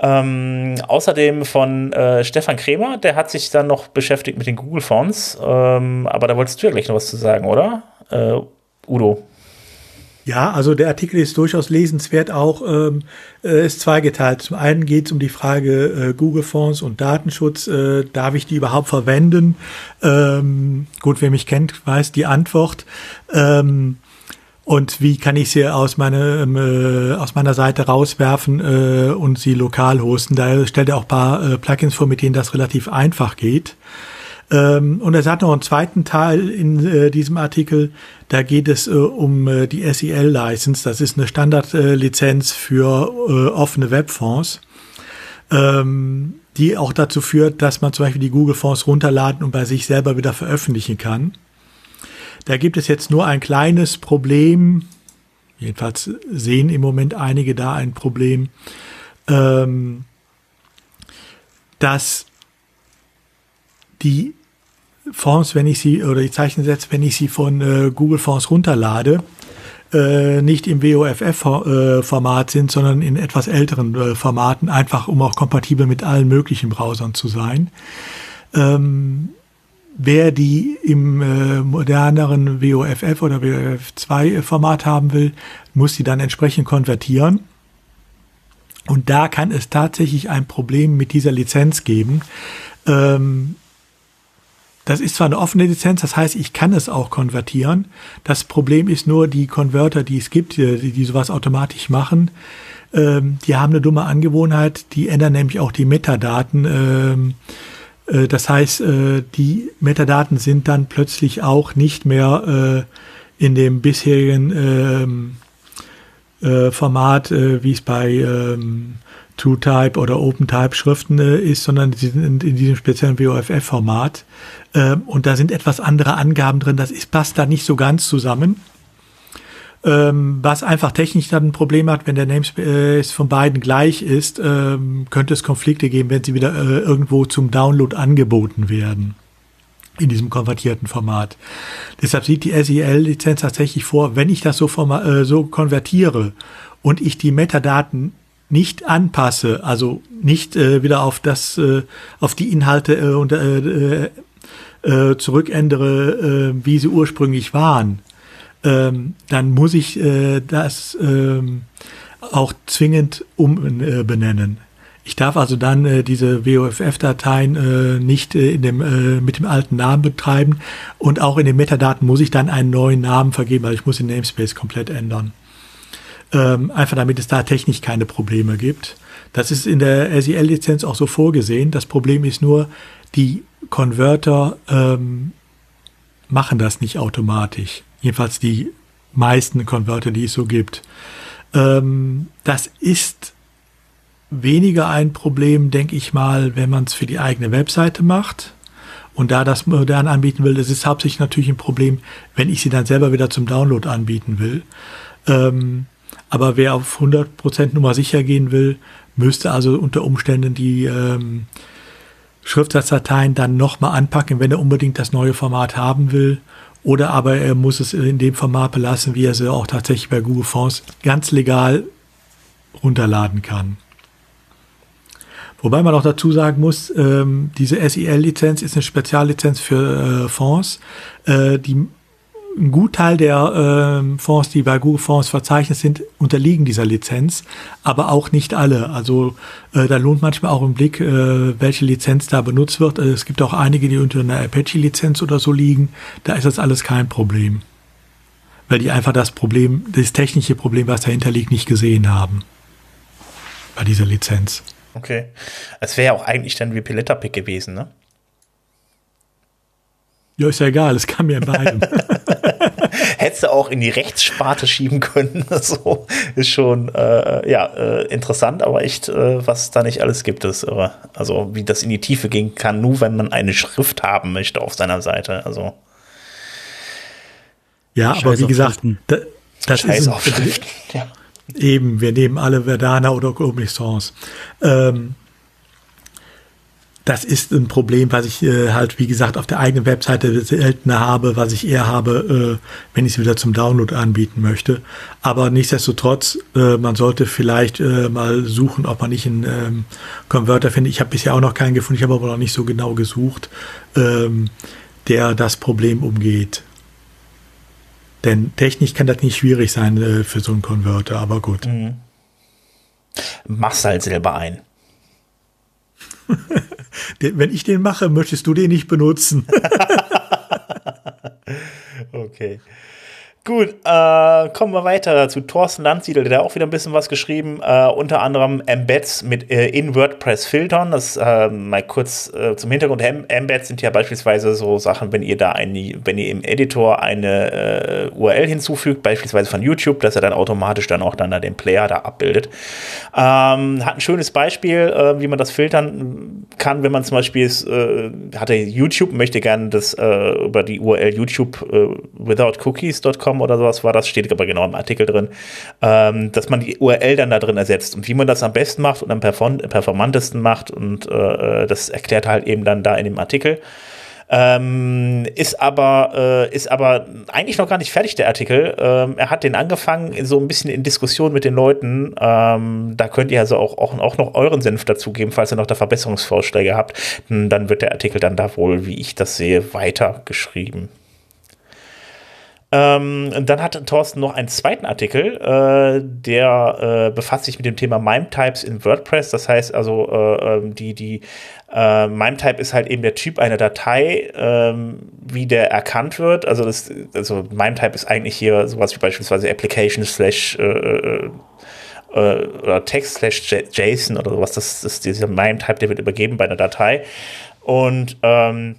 Ähm, außerdem von äh, Stefan Kremer, der hat sich dann noch beschäftigt mit den Google Fonts. Ähm, aber da wolltest du ja gleich noch was zu sagen, oder? Äh, Udo. Ja, also der Artikel ist durchaus lesenswert auch, ähm, äh, ist zweigeteilt. Zum einen geht es um die Frage äh, Google Fonts und Datenschutz. Äh, darf ich die überhaupt verwenden? Ähm, gut, wer mich kennt, weiß die Antwort. Ähm, und wie kann ich sie aus, meine, ähm, äh, aus meiner Seite rauswerfen äh, und sie lokal hosten. Da stellt er auch paar äh, Plugins vor, mit denen das relativ einfach geht. Ähm, und er hat noch einen zweiten Teil in äh, diesem Artikel, da geht es äh, um äh, die SEL-License. Das ist eine Standardlizenz für äh, offene Webfonds, ähm, die auch dazu führt, dass man zum Beispiel die Google-Fonds runterladen und bei sich selber wieder veröffentlichen kann. Da gibt es jetzt nur ein kleines Problem. Jedenfalls sehen im Moment einige da ein Problem, ähm, dass die Fonds, wenn ich sie, oder die Zeichensätze, wenn ich sie von äh, Google Fonds runterlade, äh, nicht im WOFF-Format äh, sind, sondern in etwas älteren äh, Formaten, einfach um auch kompatibel mit allen möglichen Browsern zu sein. Ähm, wer die im äh, moderneren WOFF oder WOF2 Format haben will, muss sie dann entsprechend konvertieren. Und da kann es tatsächlich ein Problem mit dieser Lizenz geben. Ähm, das ist zwar eine offene Lizenz, das heißt, ich kann es auch konvertieren. Das Problem ist nur, die Konverter, die es gibt, die, die sowas automatisch machen, ähm, die haben eine dumme Angewohnheit, die ändern nämlich auch die Metadaten. Ähm, äh, das heißt, äh, die Metadaten sind dann plötzlich auch nicht mehr äh, in dem bisherigen ähm, äh, Format, äh, wie es bei ähm, TrueType oder OpenType Schriften äh, ist, sondern sie sind in, in diesem speziellen WOFF-Format. Ähm, und da sind etwas andere Angaben drin. Das ist, passt da nicht so ganz zusammen. Ähm, was einfach technisch dann ein Problem hat, wenn der Namespace von beiden gleich ist, ähm, könnte es Konflikte geben, wenn sie wieder äh, irgendwo zum Download angeboten werden in diesem konvertierten Format. Deshalb sieht die SEL-Lizenz tatsächlich vor, wenn ich das so, äh, so konvertiere und ich die Metadaten nicht anpasse, also nicht äh, wieder auf das, äh, auf die Inhalte äh, und, äh, äh, äh zurückändere, äh, wie sie ursprünglich waren, ähm, dann muss ich äh, das ähm, auch zwingend umbenennen. Äh, ich darf also dann äh, diese WOFF-Dateien äh, nicht äh, in dem, äh, mit dem alten Namen betreiben und auch in den Metadaten muss ich dann einen neuen Namen vergeben, weil ich muss den Namespace komplett ändern. Ähm, einfach damit es da technisch keine Probleme gibt. Das ist in der SEL-Lizenz auch so vorgesehen. Das Problem ist nur, die Converter ähm, machen das nicht automatisch. Jedenfalls die meisten Konverter, die es so gibt. Ähm, das ist weniger ein Problem, denke ich mal, wenn man es für die eigene Webseite macht und da das modern anbieten will. Es ist hauptsächlich natürlich ein Problem, wenn ich sie dann selber wieder zum Download anbieten will. Ähm, aber wer auf 100% Nummer sicher gehen will, müsste also unter Umständen die ähm, Schriftsatzdateien dann nochmal anpacken, wenn er unbedingt das neue Format haben will oder aber er muss es in dem Format belassen, wie er sie auch tatsächlich bei Google Fonds ganz legal runterladen kann. Wobei man auch dazu sagen muss, ähm, diese SEL-Lizenz ist eine Speziallizenz für äh, Fonds. Äh, die ein Gutteil der äh, Fonds, die bei Google Fonds verzeichnet sind, unterliegen dieser Lizenz, aber auch nicht alle. Also äh, da lohnt manchmal auch ein Blick, äh, welche Lizenz da benutzt wird. Also es gibt auch einige, die unter einer Apache-Lizenz oder so liegen. Da ist das alles kein Problem. Weil die einfach das Problem, das technische Problem, was dahinter liegt, nicht gesehen haben. Bei dieser Lizenz. Okay. Es wäre ja auch eigentlich dann wie Piletta-Pick gewesen, ne? Ja, ist ja egal, es kam mir in beidem. (laughs) Hättest du auch in die Rechtssparte schieben können. (laughs) so ist schon äh, ja äh, interessant, aber echt, äh, was da nicht alles gibt, ist irre. Also wie das in die Tiefe gehen kann, nur wenn man eine Schrift haben möchte auf seiner Seite. Also ja, Scheiß aber wie gesagt, da, das Scheiß ist ein, ja. eben. Wir nehmen alle Verdana oder Open Licence. Ähm, das ist ein Problem, was ich äh, halt, wie gesagt, auf der eigenen Webseite seltener habe, was ich eher habe, äh, wenn ich es wieder zum Download anbieten möchte. Aber nichtsdestotrotz, äh, man sollte vielleicht äh, mal suchen, ob man nicht einen ähm, Converter findet. Ich habe bisher auch noch keinen gefunden, ich habe aber noch nicht so genau gesucht, ähm, der das Problem umgeht. Denn technisch kann das nicht schwierig sein äh, für so einen Converter, aber gut. Mhm. Mach's halt selber ein. (laughs) Wenn ich den mache, möchtest du den nicht benutzen. (laughs) okay. Gut, äh, kommen wir weiter zu Thorsten Landsiedel, der hat auch wieder ein bisschen was geschrieben, äh, unter anderem Embeds mit äh, in WordPress filtern. Das äh, mal kurz äh, zum Hintergrund. Embeds sind ja beispielsweise so Sachen, wenn ihr da ein, wenn ihr im Editor eine äh, URL hinzufügt, beispielsweise von YouTube, dass er dann automatisch dann auch dann da den Player da abbildet. Ähm, hat ein schönes Beispiel, wie man das filtern kann, wenn man zum Beispiel ist, hatte YouTube, möchte gerne das über die URL YouTube withoutcookies.com oder sowas war das, steht aber genau im Artikel drin, ähm, dass man die URL dann da drin ersetzt und wie man das am besten macht und am performantesten macht und äh, das erklärt halt eben dann da in dem Artikel. Ähm, ist aber äh, ist aber eigentlich noch gar nicht fertig der Artikel. Ähm, er hat den angefangen so ein bisschen in Diskussion mit den Leuten. Ähm, da könnt ihr also auch, auch, auch noch euren Senf dazugeben, falls ihr noch da Verbesserungsvorschläge habt. Dann wird der Artikel dann da wohl, wie ich das sehe, weiter geschrieben. Ähm, dann hat Thorsten noch einen zweiten Artikel, äh, der äh, befasst sich mit dem Thema MIME-Types in WordPress. Das heißt also, äh, ähm, die, die äh, MIME-Type ist halt eben der Typ einer Datei, ähm, wie der erkannt wird. Also, das, also MIME-Type ist eigentlich hier sowas wie beispielsweise Application slash äh, äh, oder Text slash JSON oder sowas. Das, das dieser MIME-Type, der wird übergeben bei einer Datei. Und ähm,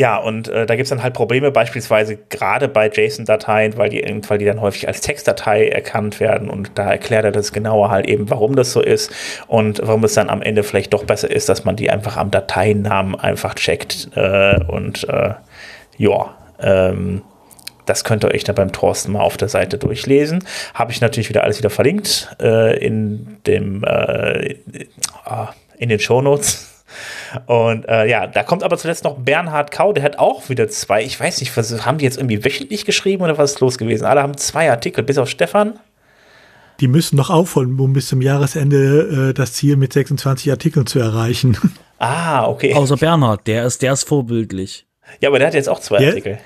ja, und äh, da gibt es dann halt Probleme, beispielsweise gerade bei JSON-Dateien, weil die, weil die dann häufig als Textdatei erkannt werden und da erklärt er das genauer halt eben, warum das so ist und warum es dann am Ende vielleicht doch besser ist, dass man die einfach am Dateinamen einfach checkt äh, und äh, ja, ähm, das könnt ihr euch dann beim Thorsten mal auf der Seite durchlesen. Habe ich natürlich wieder alles wieder verlinkt äh, in dem äh, ah, in den Shownotes. Und äh, ja, da kommt aber zuletzt noch Bernhard Kau, der hat auch wieder zwei, ich weiß nicht, was haben die jetzt irgendwie wöchentlich geschrieben oder was ist los gewesen? Alle haben zwei Artikel, bis auf Stefan. Die müssen noch aufholen, um bis zum Jahresende äh, das Ziel mit 26 Artikeln zu erreichen. (laughs) Ah, okay. Außer Bernhard, der ist, der ist vorbildlich. Ja, aber der hat jetzt auch zwei der, Artikel.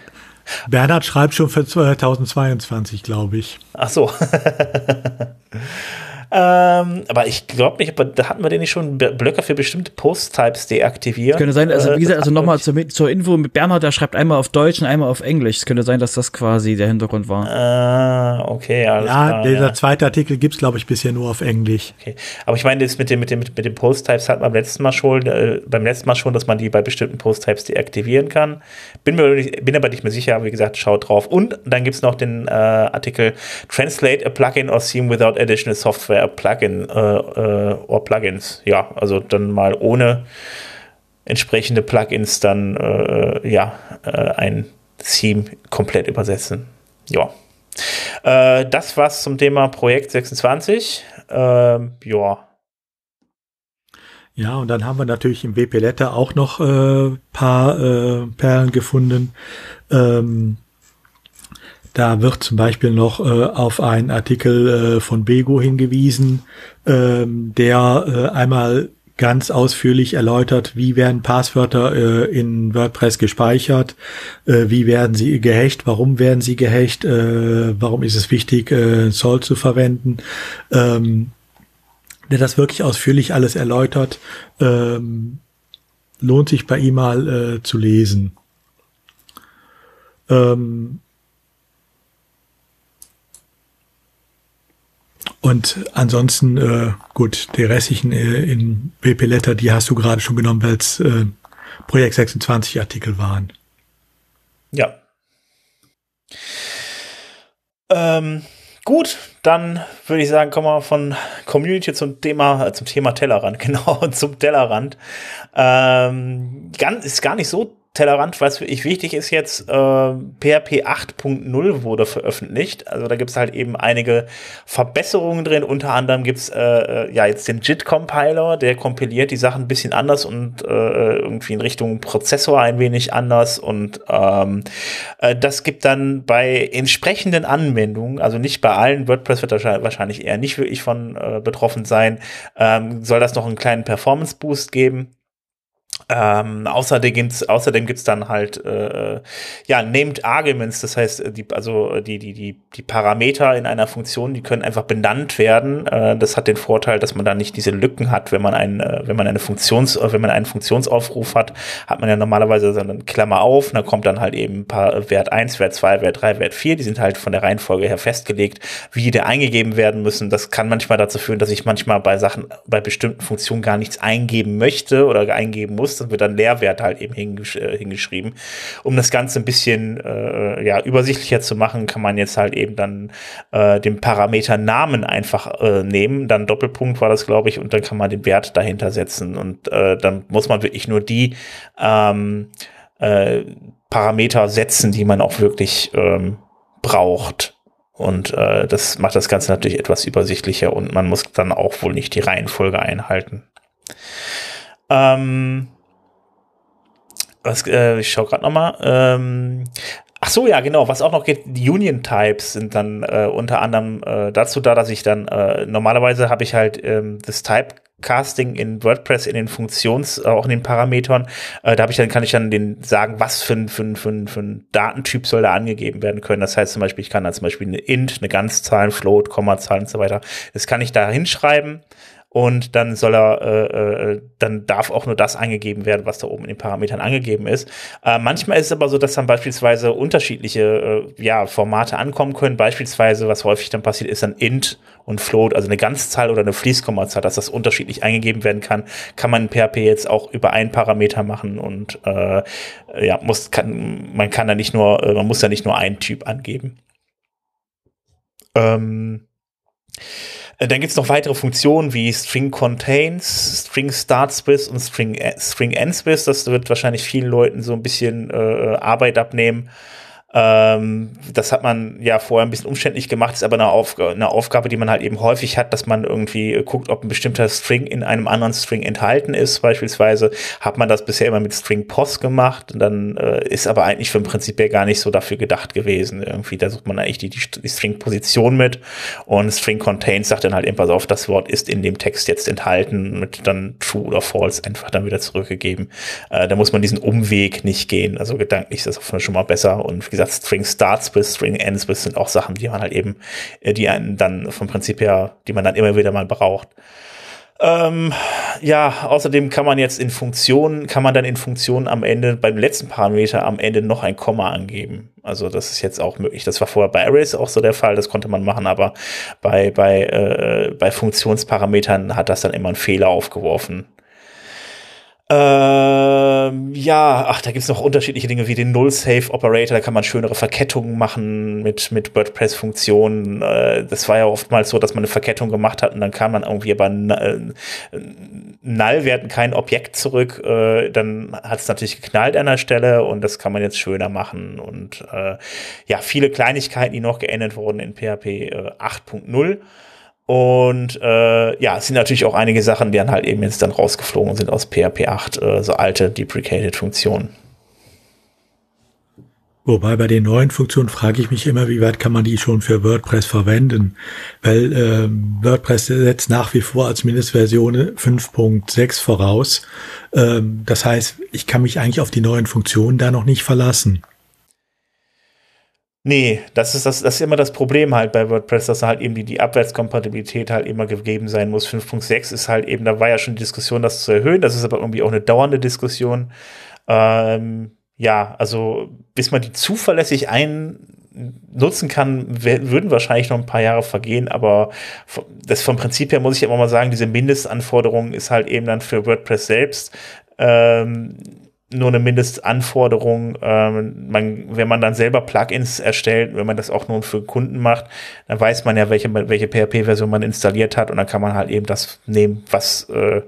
Bernhard schreibt schon für 2022, glaube ich. Ach so. (laughs) Ähm, aber ich glaube nicht, aber da hatten wir den nicht schon Blöcke für bestimmte Post-Types deaktiviert. Könnte sein, also wie gesagt, also nochmal zur, zur Info mit Bernhard, der schreibt einmal auf Deutsch und einmal auf Englisch. Es könnte sein, dass das quasi der Hintergrund war. Ah, okay, alles ja, klar. Dieser ja. zweite Artikel gibt's glaube ich, bisher nur auf Englisch. Okay. Aber ich meine, das mit dem, mit dem, mit dem Post-Types hat man beim letzten Mal schon, äh, beim letzten Mal schon, dass man die bei bestimmten Post-Types deaktivieren kann. Bin mir nicht, bin aber nicht mehr sicher, wie gesagt, schaut drauf. Und dann gibt's noch den äh, Artikel Translate a Plugin or Theme without additional software a Plugin. Äh, äh, or Plugins. Ja, also dann mal ohne entsprechende Plugins dann äh, ja äh, ein Theme komplett übersetzen. Ja. Äh, das war's zum Thema Projekt 26. Äh, ja. Ja, und dann haben wir natürlich im WP Letter auch noch äh, paar äh, Perlen gefunden. Ähm, da wird zum Beispiel noch äh, auf einen Artikel äh, von Bego hingewiesen, ähm, der äh, einmal ganz ausführlich erläutert, wie werden Passwörter äh, in WordPress gespeichert, äh, wie werden sie gehecht, warum werden sie gehecht, äh, warum ist es wichtig, äh, Soll zu verwenden. Ähm, der das wirklich ausführlich alles erläutert, ähm, lohnt sich bei ihm mal äh, zu lesen. Ähm, Und ansonsten, äh, gut, die restlichen äh, in WP Letter, die hast du gerade schon genommen, weil es äh, Projekt 26 Artikel waren. Ja. Ähm, gut, dann würde ich sagen, kommen wir von Community zum Thema, äh, zum Thema Tellerrand, (laughs) genau, zum Tellerrand. Ähm, ganz, ist gar nicht so Tellerrand, was für ich wichtig ist jetzt, äh, PHP 8.0 wurde veröffentlicht. Also da gibt es halt eben einige Verbesserungen drin. Unter anderem gibt's äh, äh, ja jetzt den JIT-Compiler, der kompiliert die Sachen ein bisschen anders und äh, irgendwie in Richtung Prozessor ein wenig anders. Und ähm, äh, das gibt dann bei entsprechenden Anwendungen, also nicht bei allen, WordPress wird wahrscheinlich eher nicht wirklich von äh, betroffen sein, ähm, soll das noch einen kleinen Performance-Boost geben. Ähm, außerdem gibt's außerdem gibt's dann halt äh, ja named Arguments, das heißt die also die die die die Parameter in einer Funktion, die können einfach benannt werden. Äh, das hat den Vorteil, dass man da nicht diese Lücken hat, wenn man ein äh, wenn man eine Funktions wenn man einen Funktionsaufruf hat, hat man ja normalerweise so eine Klammer auf, und da kommt dann halt eben paar Wert 1, Wert 2, Wert 3, Wert 4, die sind halt von der Reihenfolge her festgelegt, wie die eingegeben werden müssen. Das kann manchmal dazu führen, dass ich manchmal bei Sachen bei bestimmten Funktionen gar nichts eingeben möchte oder eingeben muss wird dann Leerwert halt eben hingesch äh, hingeschrieben. Um das Ganze ein bisschen äh, ja, übersichtlicher zu machen, kann man jetzt halt eben dann äh, den Parameter Namen einfach äh, nehmen, dann Doppelpunkt war das, glaube ich, und dann kann man den Wert dahinter setzen. Und äh, dann muss man wirklich nur die ähm, äh, Parameter setzen, die man auch wirklich ähm, braucht. Und äh, das macht das Ganze natürlich etwas übersichtlicher und man muss dann auch wohl nicht die Reihenfolge einhalten. Ähm, was, äh, ich schau gerade nochmal. Ähm, ach so, ja, genau. Was auch noch geht, die Union Types sind dann äh, unter anderem äh, dazu da, dass ich dann äh, normalerweise habe ich halt ähm, das Type Casting in WordPress in den Funktions, äh, auch in den Parametern. Äh, da habe ich dann, kann ich dann den sagen, was für ein, für, ein, für, ein, für ein Datentyp soll da angegeben werden können. Das heißt zum Beispiel, ich kann da zum Beispiel eine Int, eine Ganzzahl, ein Float, Kommazahl und so weiter. Das kann ich da hinschreiben und dann soll er, äh, äh, dann darf auch nur das eingegeben werden, was da oben in den Parametern angegeben ist. Äh, manchmal ist es aber so, dass dann beispielsweise unterschiedliche äh, ja, Formate ankommen können. Beispielsweise, was häufig dann passiert, ist dann int und float, also eine Ganzzahl oder eine Fließkommazahl, dass das unterschiedlich eingegeben werden kann. Kann man in PHP jetzt auch über einen Parameter machen und äh, ja, muss, kann, man kann da nicht nur, äh, man muss da nicht nur einen Typ angeben. Ähm, äh, dann gibt es noch weitere Funktionen wie String Contains, String Starts with und String, äh, String Ends with. Das wird wahrscheinlich vielen Leuten so ein bisschen äh, Arbeit abnehmen. Ähm, das hat man ja vorher ein bisschen umständlich gemacht, ist aber eine, Aufg eine, Aufgabe, die man halt eben häufig hat, dass man irgendwie guckt, ob ein bestimmter String in einem anderen String enthalten ist. Beispielsweise hat man das bisher immer mit String Post gemacht, dann äh, ist aber eigentlich vom Prinzip her gar nicht so dafür gedacht gewesen. Irgendwie, da sucht man eigentlich die, die, die String-Position mit und String Contains sagt dann halt eben, pass auf, das Wort ist in dem Text jetzt enthalten, mit dann True oder False einfach dann wieder zurückgegeben. Äh, da muss man diesen Umweg nicht gehen. Also gedanklich ist das schon mal besser und wie gesagt, gesagt, String Starts with, String Ends with sind auch Sachen, die man halt eben, äh, die einen dann vom Prinzip her, die man dann immer wieder mal braucht. Ähm, ja, außerdem kann man jetzt in Funktionen, kann man dann in Funktionen am Ende, beim letzten Parameter am Ende noch ein Komma angeben. Also das ist jetzt auch möglich. Das war vorher bei Arrays auch so der Fall, das konnte man machen, aber bei, bei, äh, bei Funktionsparametern hat das dann immer einen Fehler aufgeworfen. Ähm, ja, ach, da gibt's noch unterschiedliche Dinge wie den Null-Safe-Operator, da kann man schönere Verkettungen machen mit, mit WordPress-Funktionen. Äh, das war ja oftmals so, dass man eine Verkettung gemacht hat und dann kam man irgendwie aber äh, Null-Werten kein Objekt zurück. Äh, dann hat es natürlich geknallt an der Stelle und das kann man jetzt schöner machen. Und äh, ja, viele Kleinigkeiten, die noch geändert wurden in PHP äh, 8.0. Und äh, ja, es sind natürlich auch einige Sachen, die dann halt eben jetzt dann rausgeflogen sind aus PHP 8, äh, so alte deprecated Funktionen. Wobei bei den neuen Funktionen frage ich mich immer, wie weit kann man die schon für WordPress verwenden? Weil ähm, WordPress setzt nach wie vor als Mindestversion 5.6 voraus. Ähm, das heißt, ich kann mich eigentlich auf die neuen Funktionen da noch nicht verlassen. Nee, das ist, das, das ist immer das Problem halt bei WordPress, dass halt eben die, die Abwärtskompatibilität halt immer gegeben sein muss. 5.6 ist halt eben, da war ja schon die Diskussion, das zu erhöhen. Das ist aber irgendwie auch eine dauernde Diskussion. Ähm, ja, also bis man die zuverlässig einnutzen kann, würden wahrscheinlich noch ein paar Jahre vergehen, aber das vom Prinzip her muss ich immer mal sagen, diese Mindestanforderung ist halt eben dann für WordPress selbst. Ähm, nur eine Mindestanforderung. Ähm, man, wenn man dann selber Plugins erstellt, wenn man das auch nur für Kunden macht, dann weiß man ja, welche, welche PHP-Version man installiert hat und dann kann man halt eben das nehmen, was äh,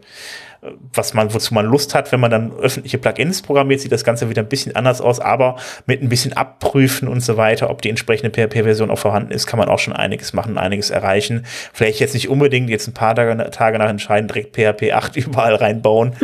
was man, wozu man Lust hat, wenn man dann öffentliche Plugins programmiert, sieht das Ganze wieder ein bisschen anders aus, aber mit ein bisschen abprüfen und so weiter, ob die entsprechende PHP-Version auch vorhanden ist, kann man auch schon einiges machen, einiges erreichen. Vielleicht jetzt nicht unbedingt jetzt ein paar Tage, Tage nach entscheiden, direkt PHP 8 (laughs) überall reinbauen,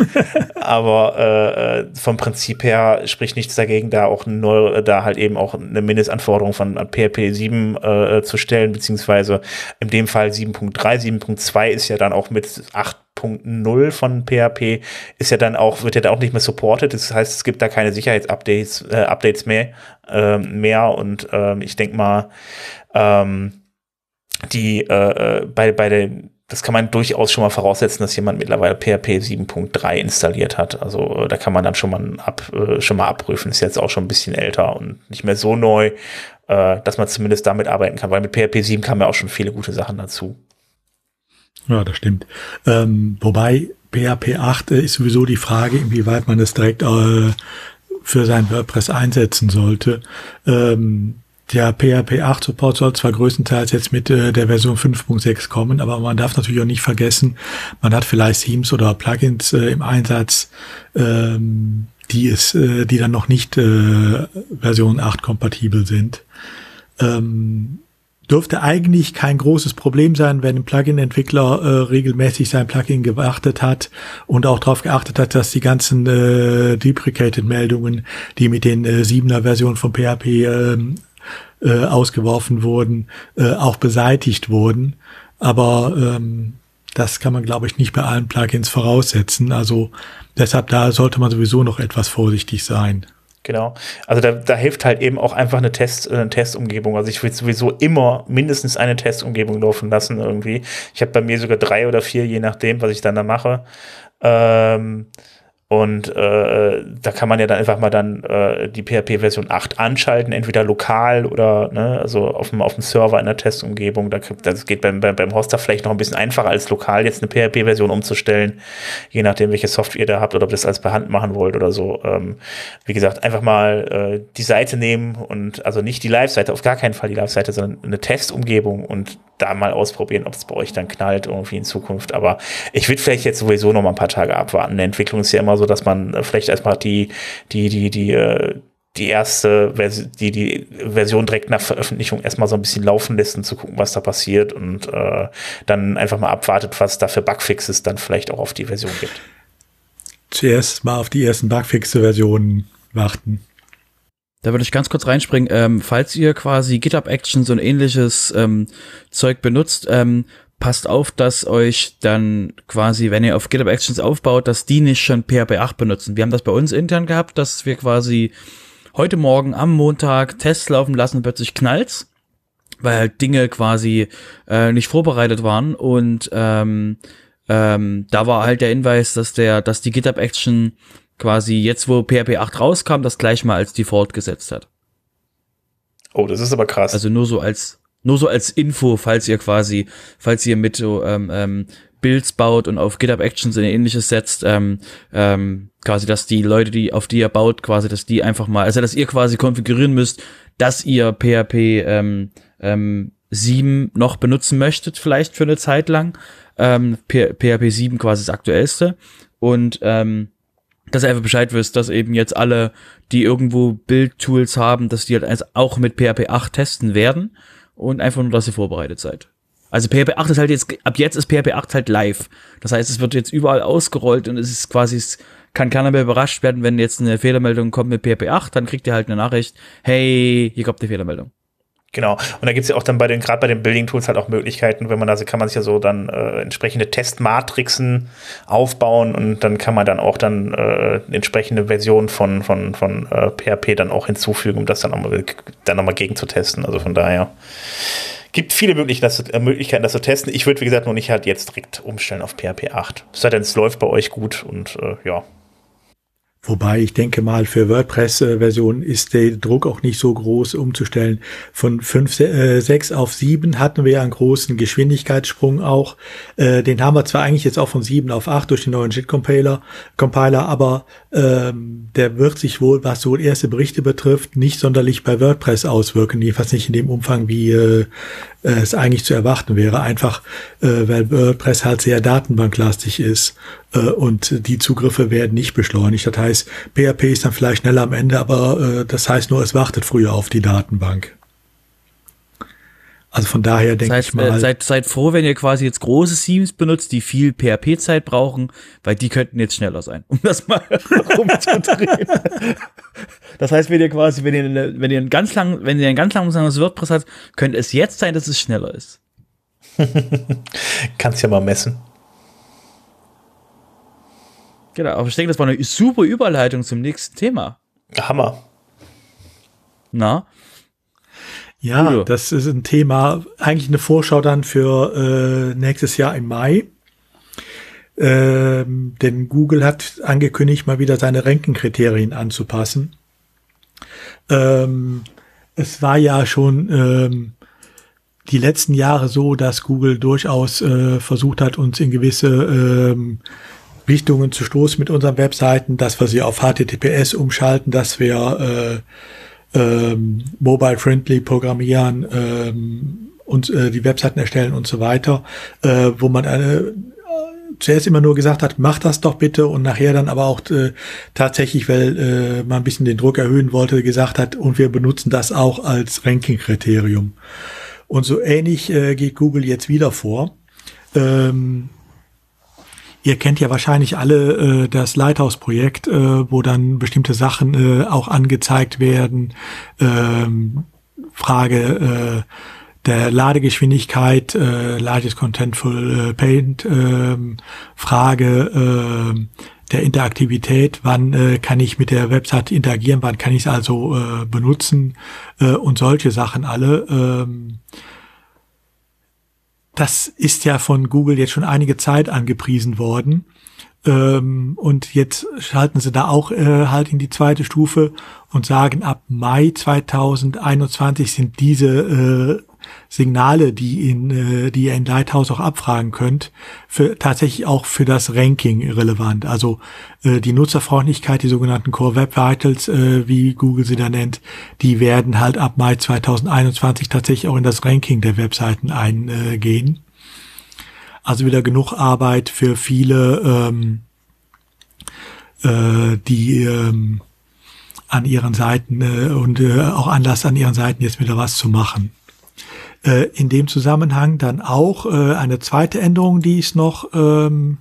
aber äh, vom Prinzip her spricht nichts dagegen, da auch neue, da halt eben auch eine Mindestanforderung von PHP 7 äh, zu stellen, beziehungsweise in dem Fall 7.3, 7.2 ist ja dann auch mit 8 8.0 von PHP ist ja dann auch, wird ja dann auch nicht mehr supported. Das heißt, es gibt da keine Sicherheitsupdates äh, Updates mehr, äh, mehr. Und ähm, ich denke mal, ähm, die äh, äh, bei, bei den das kann man durchaus schon mal voraussetzen, dass jemand mittlerweile PHP 7.3 installiert hat. Also äh, da kann man dann schon mal, ab, äh, schon mal abprüfen. Ist jetzt auch schon ein bisschen älter und nicht mehr so neu, äh, dass man zumindest damit arbeiten kann, weil mit PHP 7 kamen ja auch schon viele gute Sachen dazu. Ja, das stimmt. Ähm, wobei PHP 8 ist sowieso die Frage, inwieweit man das direkt äh, für sein WordPress einsetzen sollte. Ähm, der PHP 8 Support soll zwar größtenteils jetzt mit äh, der Version 5.6 kommen, aber man darf natürlich auch nicht vergessen, man hat vielleicht Themes oder Plugins äh, im Einsatz, ähm, die es, äh, die dann noch nicht äh, Version 8 kompatibel sind. Ähm, dürfte eigentlich kein großes Problem sein, wenn ein Plugin-Entwickler äh, regelmäßig sein Plugin geachtet hat und auch darauf geachtet hat, dass die ganzen äh, Deprecated-Meldungen, die mit den äh, 7er Versionen von PHP ähm, äh, ausgeworfen wurden, äh, auch beseitigt wurden. Aber ähm, Das kann man, glaube ich, nicht bei allen Plugins voraussetzen. Also deshalb da sollte man sowieso noch etwas vorsichtig sein. Genau. Also da, da hilft halt eben auch einfach eine Test, eine Testumgebung. Also ich will sowieso immer mindestens eine Testumgebung laufen lassen irgendwie. Ich habe bei mir sogar drei oder vier, je nachdem, was ich dann da mache. Ähm, und äh, da kann man ja dann einfach mal dann äh, die PHP-Version 8 anschalten, entweder lokal oder ne, also auf dem, auf dem Server in der Testumgebung. Da, das geht beim, beim, beim Hoster vielleicht noch ein bisschen einfacher als lokal jetzt eine PHP-Version umzustellen, je nachdem, welche Software ihr da habt oder ob ihr das alles per Hand machen wollt oder so. Ähm, wie gesagt, einfach mal äh, die Seite nehmen und also nicht die Live-Seite, auf gar keinen Fall die Live-Seite, sondern eine Testumgebung und da mal ausprobieren, ob es bei euch dann knallt irgendwie in Zukunft. Aber ich würde vielleicht jetzt sowieso noch mal ein paar Tage abwarten. Eine Entwicklung ist ja immer so, dass man äh, vielleicht erstmal die, die, die, die, äh, die erste Version, die, die Version direkt nach Veröffentlichung erstmal so ein bisschen laufen lässt, um zu gucken, was da passiert und äh, dann einfach mal abwartet, was da für Bugfixes dann vielleicht auch auf die Version gibt. Zuerst mal auf die ersten Bugfixe-Versionen warten. Da würde ich ganz kurz reinspringen. Ähm, falls ihr quasi GitHub Actions und ähnliches ähm, Zeug benutzt, ähm, passt auf, dass euch dann quasi, wenn ihr auf GitHub Actions aufbaut, dass die nicht schon PHP 8 benutzen. Wir haben das bei uns intern gehabt, dass wir quasi heute Morgen am Montag Tests laufen lassen und plötzlich knallt's, weil halt Dinge quasi äh, nicht vorbereitet waren und ähm, ähm, da war halt der Hinweis, dass der, dass die GitHub Action quasi jetzt, wo PHP 8 rauskam, das gleich mal als Default gesetzt hat. Oh, das ist aber krass. Also nur so als nur so als Info, falls ihr quasi, falls ihr mit so ähm, ähm, Builds baut und auf GitHub Actions und ähnliches setzt, ähm, ähm, quasi, dass die Leute, die auf die ihr baut, quasi, dass die einfach mal, also dass ihr quasi konfigurieren müsst, dass ihr PHP ähm, ähm, 7 noch benutzen möchtet, vielleicht für eine Zeit lang. Ähm, PHP 7 quasi das aktuellste. Und ähm, dass ihr einfach Bescheid wisst, dass eben jetzt alle, die irgendwo Build-Tools haben, dass die halt auch mit PHP 8 testen werden und einfach nur, dass ihr vorbereitet seid. Also PHP 8 ist halt jetzt, ab jetzt ist PHP 8 halt live. Das heißt, es wird jetzt überall ausgerollt und es ist quasi, es kann keiner mehr überrascht werden, wenn jetzt eine Fehlermeldung kommt mit PHP 8, dann kriegt ihr halt eine Nachricht, hey, hier kommt eine Fehlermeldung. Genau. Und da gibt es ja auch dann bei den, gerade bei den Building Tools halt auch Möglichkeiten, wenn man da, kann man sich ja so dann äh, entsprechende Testmatrixen aufbauen und dann kann man dann auch dann äh, entsprechende Version von, von, von äh, PHP dann auch hinzufügen, um das dann nochmal dann noch mal gegen zu testen. Also von daher gibt viele Möglichkeiten das, äh, zu testen. Ich würde, wie gesagt, nur nicht halt jetzt direkt umstellen auf PHP 8. Es sei denn, es läuft bei euch gut und äh, ja, Wobei ich denke mal, für WordPress-Versionen ist der Druck auch nicht so groß umzustellen. Von 5, äh, 6 auf 7 hatten wir einen großen Geschwindigkeitssprung auch. Äh, den haben wir zwar eigentlich jetzt auch von 7 auf 8 durch den neuen JIT-Compiler, Compiler, aber ähm, der wird sich wohl, was so erste Berichte betrifft, nicht sonderlich bei WordPress auswirken, jedenfalls nicht in dem Umfang, wie äh, es eigentlich zu erwarten wäre, einfach äh, weil WordPress halt sehr datenbanklastig ist äh, und die Zugriffe werden nicht beschleunigt. Das heißt, PHP ist dann vielleicht schneller am Ende, aber äh, das heißt nur, es wartet früher auf die Datenbank. Also von daher denke ich mal. Äh, seid, seid froh, wenn ihr quasi jetzt große Themes benutzt, die viel PHP-Zeit brauchen, weil die könnten jetzt schneller sein, um das mal (laughs) rumzudrehen. das heißt, wenn ihr quasi, wenn ihr, wenn ihr ein ganz lang, wenn ihr ein ganz langsames WordPress habt, könnte es jetzt sein, dass es schneller ist. (laughs) Kannst ja mal messen. Genau, aber ich denke, das war eine super Überleitung zum nächsten Thema. Hammer. Na? Ja, ja, das ist ein Thema, eigentlich eine Vorschau dann für äh, nächstes Jahr im Mai. Ähm, denn Google hat angekündigt, mal wieder seine Ranking-Kriterien anzupassen. Ähm, es war ja schon ähm, die letzten Jahre so, dass Google durchaus äh, versucht hat, uns in gewisse ähm, Richtungen zu stoßen mit unseren Webseiten, dass wir sie auf HTTPS umschalten, dass wir äh, ähm, mobile-friendly programmieren ähm, und äh, die Webseiten erstellen und so weiter, äh, wo man eine äh, zuerst immer nur gesagt hat, mach das doch bitte und nachher dann aber auch äh, tatsächlich, weil äh, man ein bisschen den Druck erhöhen wollte, gesagt hat, und wir benutzen das auch als Ranking-Kriterium. Und so ähnlich äh, geht Google jetzt wieder vor. Ähm, Ihr kennt ja wahrscheinlich alle äh, das Lighthouse-Projekt, äh, wo dann bestimmte Sachen äh, auch angezeigt werden. Ähm, Frage, äh, der Ladegeschwindigkeit, äh, Largest Contentful äh, Paint, äh, Frage äh, der Interaktivität, wann äh, kann ich mit der Website interagieren, wann kann ich es also äh, benutzen äh, und solche Sachen alle. Ähm, das ist ja von Google jetzt schon einige Zeit angepriesen worden. Ähm, und jetzt schalten sie da auch äh, halt in die zweite Stufe und sagen, ab Mai 2021 sind diese äh, Signale, die, in, äh, die ihr in Lighthouse auch abfragen könnt, für, tatsächlich auch für das Ranking relevant. Also äh, die Nutzerfreundlichkeit, die sogenannten Core Web Vitals, äh, wie Google sie da nennt, die werden halt ab Mai 2021 tatsächlich auch in das Ranking der Webseiten eingehen. Also wieder genug Arbeit für viele, ähm, äh, die ähm, an ihren Seiten äh, und äh, auch Anlass an ihren Seiten jetzt wieder was zu machen. Äh, in dem Zusammenhang dann auch äh, eine zweite Änderung, die es noch ähm,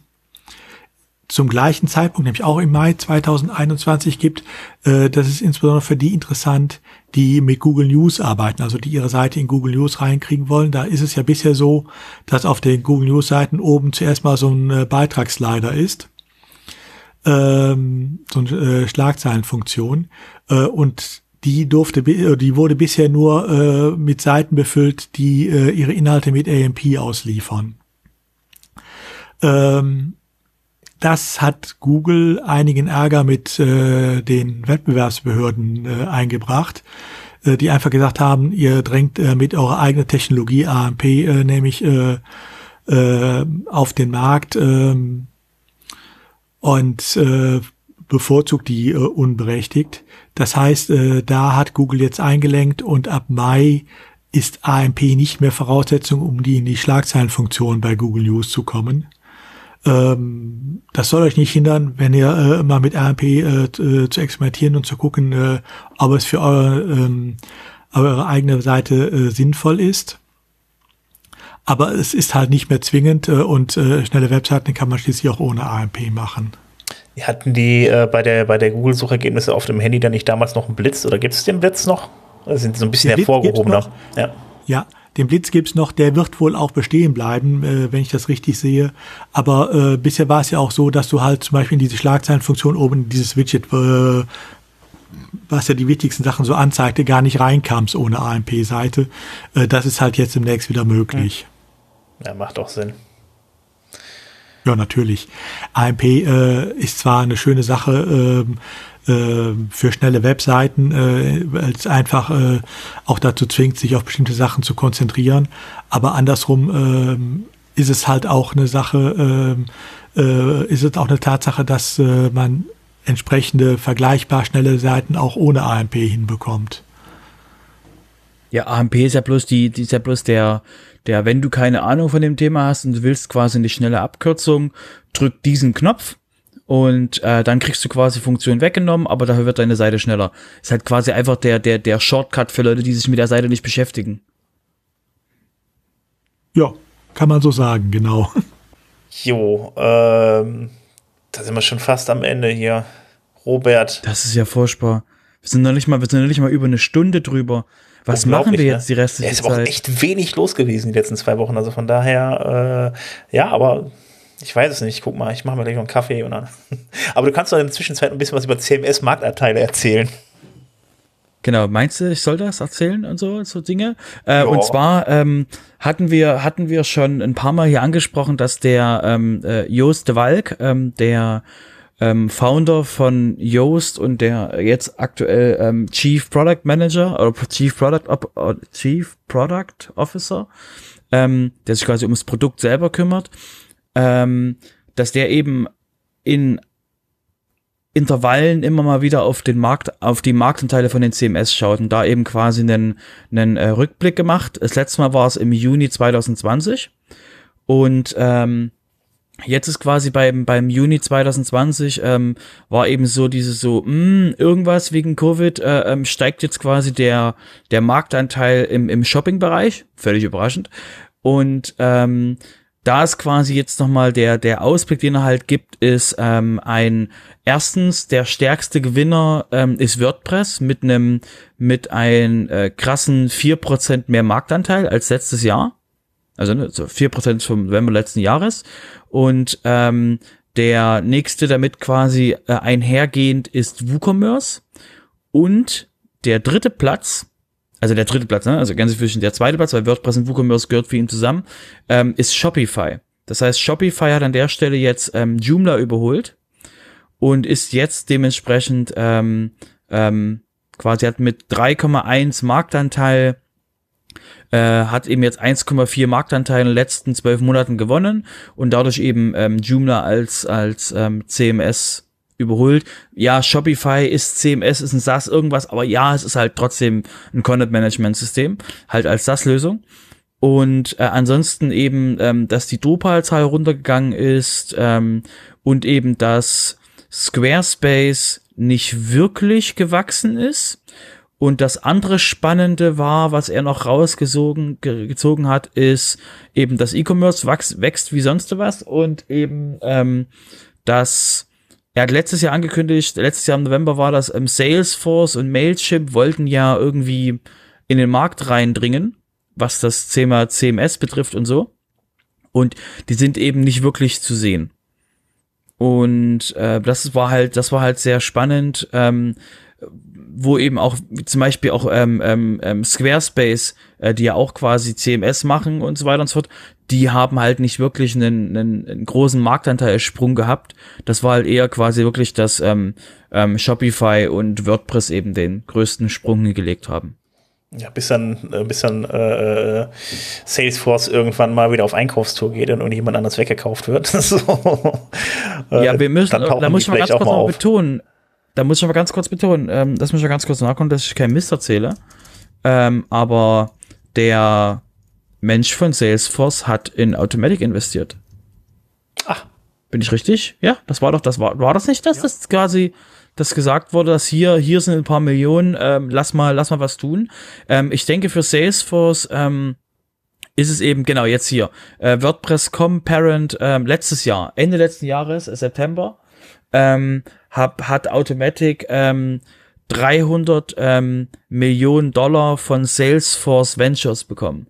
zum gleichen Zeitpunkt, nämlich auch im Mai 2021 gibt. Äh, das ist insbesondere für die interessant, die mit Google News arbeiten, also die ihre Seite in Google News reinkriegen wollen. Da ist es ja bisher so, dass auf den Google News Seiten oben zuerst mal so ein äh, Beitragsslider ist. Ähm, so eine äh, Schlagzeilenfunktion. Äh, und die durfte, äh, die wurde bisher nur äh, mit Seiten befüllt, die äh, ihre Inhalte mit AMP ausliefern. Ähm, das hat Google einigen Ärger mit äh, den Wettbewerbsbehörden äh, eingebracht, äh, die einfach gesagt haben, ihr drängt äh, mit eurer eigenen Technologie AMP äh, nämlich äh, äh, auf den Markt äh, und äh, bevorzugt die äh, unberechtigt. Das heißt, äh, da hat Google jetzt eingelenkt und ab Mai ist AMP nicht mehr Voraussetzung, um die in die Schlagzeilenfunktion bei Google News zu kommen. Ähm, das soll euch nicht hindern, wenn ihr äh, mal mit RMP äh, äh, zu experimentieren und zu gucken, äh, ob es für eure, ähm, eure eigene Seite äh, sinnvoll ist. Aber es ist halt nicht mehr zwingend äh, und äh, schnelle Webseiten kann man schließlich auch ohne AMP machen. Hatten die äh, bei der, bei der Google-Suchergebnisse auf dem Handy dann nicht damals noch einen Blitz oder gibt es den Blitz noch? Oder sind sie so ein bisschen hervorgehobener? Ja. ja, den Blitz gibt's noch, der wird wohl auch bestehen bleiben, äh, wenn ich das richtig sehe. Aber äh, bisher war es ja auch so, dass du halt zum Beispiel in diese Schlagzeilenfunktion oben dieses Widget, äh, was ja die wichtigsten Sachen so anzeigte, gar nicht reinkamst ohne AMP-Seite. Äh, das ist halt jetzt demnächst wieder möglich. Ja, macht auch Sinn. Ja, natürlich. AMP äh, ist zwar eine schöne Sache, äh, äh, für schnelle Webseiten, äh, weil es einfach äh, auch dazu zwingt, sich auf bestimmte Sachen zu konzentrieren. Aber andersrum äh, ist es halt auch eine Sache, äh, äh, ist es auch eine Tatsache, dass man entsprechende vergleichbar schnelle Seiten auch ohne AMP hinbekommt. Ja, AMP ist ja bloß die ist ja bloß der, der, wenn du keine Ahnung von dem Thema hast und du willst quasi eine schnelle Abkürzung, drück diesen Knopf und äh, dann kriegst du quasi Funktionen weggenommen, aber dafür wird deine Seite schneller. Ist halt quasi einfach der, der, der Shortcut für Leute, die sich mit der Seite nicht beschäftigen. Ja, kann man so sagen, genau. Jo, ähm, da sind wir schon fast am Ende hier. Robert. Das ist ja furchtbar. Wir sind noch nicht mal, wir sind noch nicht mal über eine Stunde drüber. Was machen wir jetzt ne? die restliche Zeit? Es ist aber auch echt wenig los gewesen die letzten zwei Wochen. Also von daher, äh, ja, aber ich weiß es nicht. Guck mal, ich mache mir gleich noch einen Kaffee und dann. (laughs) Aber du kannst doch in der Zwischenzeit ein bisschen was über CMS-Marktanteile erzählen. Genau, meinst du, ich soll das erzählen und so, so Dinge? Äh, und zwar ähm, hatten wir hatten wir schon ein paar Mal hier angesprochen, dass der ähm, äh, Joost de Walk, ähm, der ähm, Founder von Yoast und der jetzt aktuell ähm, Chief Product Manager oder Chief Product Op Chief Product Officer, ähm, der sich quasi ums Produkt selber kümmert, ähm, dass der eben in Intervallen immer mal wieder auf den Markt, auf die Marktanteile von den CMS schaut und da eben quasi einen, einen äh, Rückblick gemacht. Das letzte Mal war es im Juni 2020 und ähm, jetzt ist quasi beim, beim Juni 2020 ähm, war eben so dieses so, mh, hm, irgendwas wegen Covid äh, ähm, steigt jetzt quasi der, der Marktanteil im, im Shopping-Bereich, völlig überraschend. Und ähm, da ist quasi jetzt nochmal der, der Ausblick, den er halt gibt, ist ähm, ein, erstens, der stärkste Gewinner ähm, ist WordPress mit einem, mit einem äh, krassen vier Prozent mehr Marktanteil als letztes Jahr. Also ne, so 4% vom November letzten Jahres. Und ähm, der nächste damit quasi äh, einhergehend ist WooCommerce. Und der dritte Platz also der dritte Platz, ne? also ganz zwischen der zweite Platz, weil WordPress und WooCommerce gehört für ihn zusammen, ähm, ist Shopify. Das heißt, Shopify hat an der Stelle jetzt ähm, Joomla überholt und ist jetzt dementsprechend ähm, ähm, quasi hat mit 3,1 Marktanteil äh, hat eben jetzt 1,4 Marktanteil in den letzten zwölf Monaten gewonnen und dadurch eben ähm, Joomla als als ähm, CMS überholt. Ja, Shopify ist CMS, ist ein SaaS irgendwas, aber ja, es ist halt trotzdem ein Content Management System, halt als SaaS-Lösung. Und äh, ansonsten eben, ähm, dass die Drupal-Zahl runtergegangen ist ähm, und eben, dass Squarespace nicht wirklich gewachsen ist. Und das andere Spannende war, was er noch rausgezogen gezogen hat, ist eben, dass E-Commerce wächst, wächst wie sonst was und eben, ähm, dass er hat letztes Jahr angekündigt, letztes Jahr im November war das, ähm, Salesforce und Mailchimp wollten ja irgendwie in den Markt reindringen, was das Thema CMS betrifft und so. Und die sind eben nicht wirklich zu sehen. Und äh, das war halt, das war halt sehr spannend. Ähm, wo eben auch zum Beispiel auch ähm, ähm, ähm, Squarespace, äh, die ja auch quasi CMS machen und so weiter und so fort, die haben halt nicht wirklich einen, einen, einen großen Marktanteilsprung gehabt. Das war halt eher quasi wirklich, dass ähm, ähm, Shopify und WordPress eben den größten Sprung gelegt haben. Ja, bis dann, äh, bis dann äh, Salesforce irgendwann mal wieder auf Einkaufstour geht und irgendjemand anders weggekauft wird. (laughs) so. ja, wir müssen, da muss ich mal ganz kurz mal betonen, da muss ich aber ganz kurz betonen, ähm, das muss ich mal ganz kurz nachkommen, dass ich kein Mist erzähle. Ähm, aber der Mensch von Salesforce hat in Automatic investiert. Ach. Bin ich richtig? Ja, das war doch, das war, war das nicht das, ja. das quasi, das gesagt wurde, dass hier, hier sind ein paar Millionen, ähm, lass mal, lass mal was tun. Ähm, ich denke für Salesforce, ähm, ist es eben, genau, jetzt hier, äh, WordPress.com Parent, ähm, letztes Jahr, Ende letzten Jahres, äh, September, ähm, hab, hat Automatic ähm, 300 ähm, Millionen Dollar von Salesforce Ventures bekommen.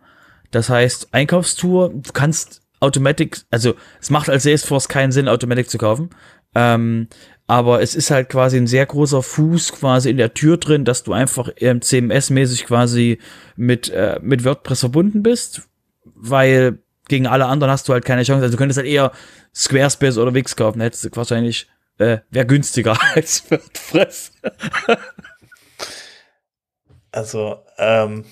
Das heißt, Einkaufstour, du kannst Automatic, also es macht als Salesforce keinen Sinn, Automatic zu kaufen. Ähm, aber es ist halt quasi ein sehr großer Fuß quasi in der Tür drin, dass du einfach ähm, CMS-mäßig quasi mit, äh, mit WordPress verbunden bist, weil gegen alle anderen hast du halt keine Chance. Also du könntest halt eher Squarespace oder Wix kaufen, hättest du wahrscheinlich äh, wäre günstiger (laughs) als WordPress. also, ähm,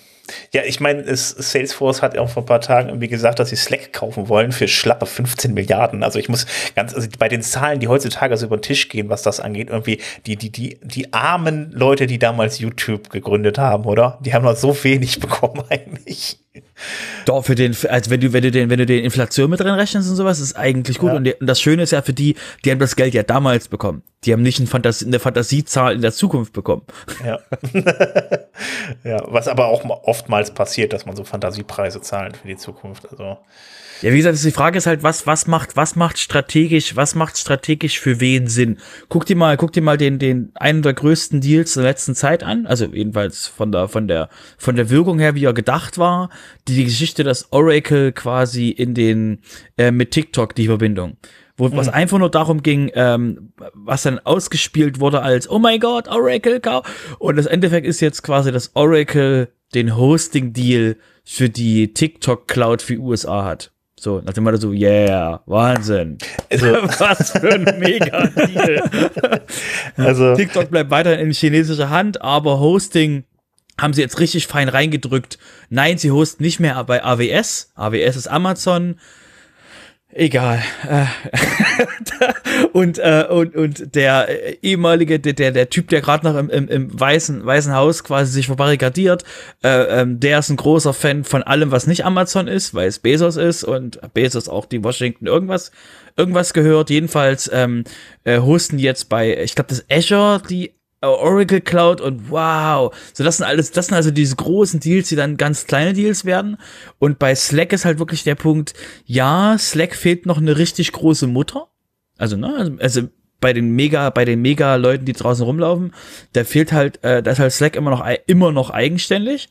ja, ich meine, Salesforce hat ja auch vor ein paar Tagen irgendwie gesagt, dass sie Slack kaufen wollen für schlappe 15 Milliarden. Also ich muss ganz, also bei den Zahlen, die heutzutage so über den Tisch gehen, was das angeht, irgendwie die, die, die, die armen Leute, die damals YouTube gegründet haben, oder? Die haben noch so wenig (laughs) bekommen eigentlich. Doch, für den, als wenn du, wenn du den, wenn du den Inflation mit reinrechnest und sowas, ist eigentlich gut. Ja. Und, das Schöne ist ja für die, die haben das Geld ja damals bekommen. Die haben nicht eine, Fantasie, eine Fantasiezahl in der Zukunft bekommen. Ja. (laughs) ja, was aber auch oftmals passiert, dass man so Fantasiepreise zahlt für die Zukunft. Also. Ja, wie gesagt, die Frage ist halt, was, was macht, was macht strategisch, was macht strategisch für wen Sinn? Guck dir mal, guck dir mal den, den, einen der größten Deals der letzten Zeit an. Also jedenfalls von der, von der, von der Wirkung her, wie er gedacht war. Die, die Geschichte, dass Oracle quasi in den, äh, mit TikTok die Verbindung wo mhm. was einfach nur darum ging, ähm, was dann ausgespielt wurde als Oh my God, Oracle und das Endeffekt ist jetzt quasi, dass Oracle den Hosting Deal für die TikTok Cloud für USA hat. So, nach dem Motto so, yeah, Wahnsinn. Also, (laughs) Was für ein mega Deal. (laughs) also, TikTok bleibt weiterhin in chinesischer Hand, aber Hosting haben sie jetzt richtig fein reingedrückt. Nein, sie hosten nicht mehr bei AWS. AWS ist Amazon. Egal. Äh, (laughs) und, äh, und, und der äh, ehemalige, der, der, Typ, der gerade noch im, im, im Weißen, Weißen Haus quasi sich verbarrikadiert, äh, ähm, der ist ein großer Fan von allem, was nicht Amazon ist, weil es Bezos ist und Bezos auch die Washington irgendwas, irgendwas gehört. Jedenfalls ähm, äh, hosten jetzt bei, ich glaube, das Azure, die Oracle Cloud und wow. So, das sind alles, das sind also diese großen Deals, die dann ganz kleine Deals werden. Und bei Slack ist halt wirklich der Punkt, ja, Slack fehlt noch eine richtig große Mutter. Also, ne, also, also bei den mega, bei den mega Leuten, die draußen rumlaufen, da fehlt halt, äh, da ist halt Slack immer noch, immer noch eigenständig.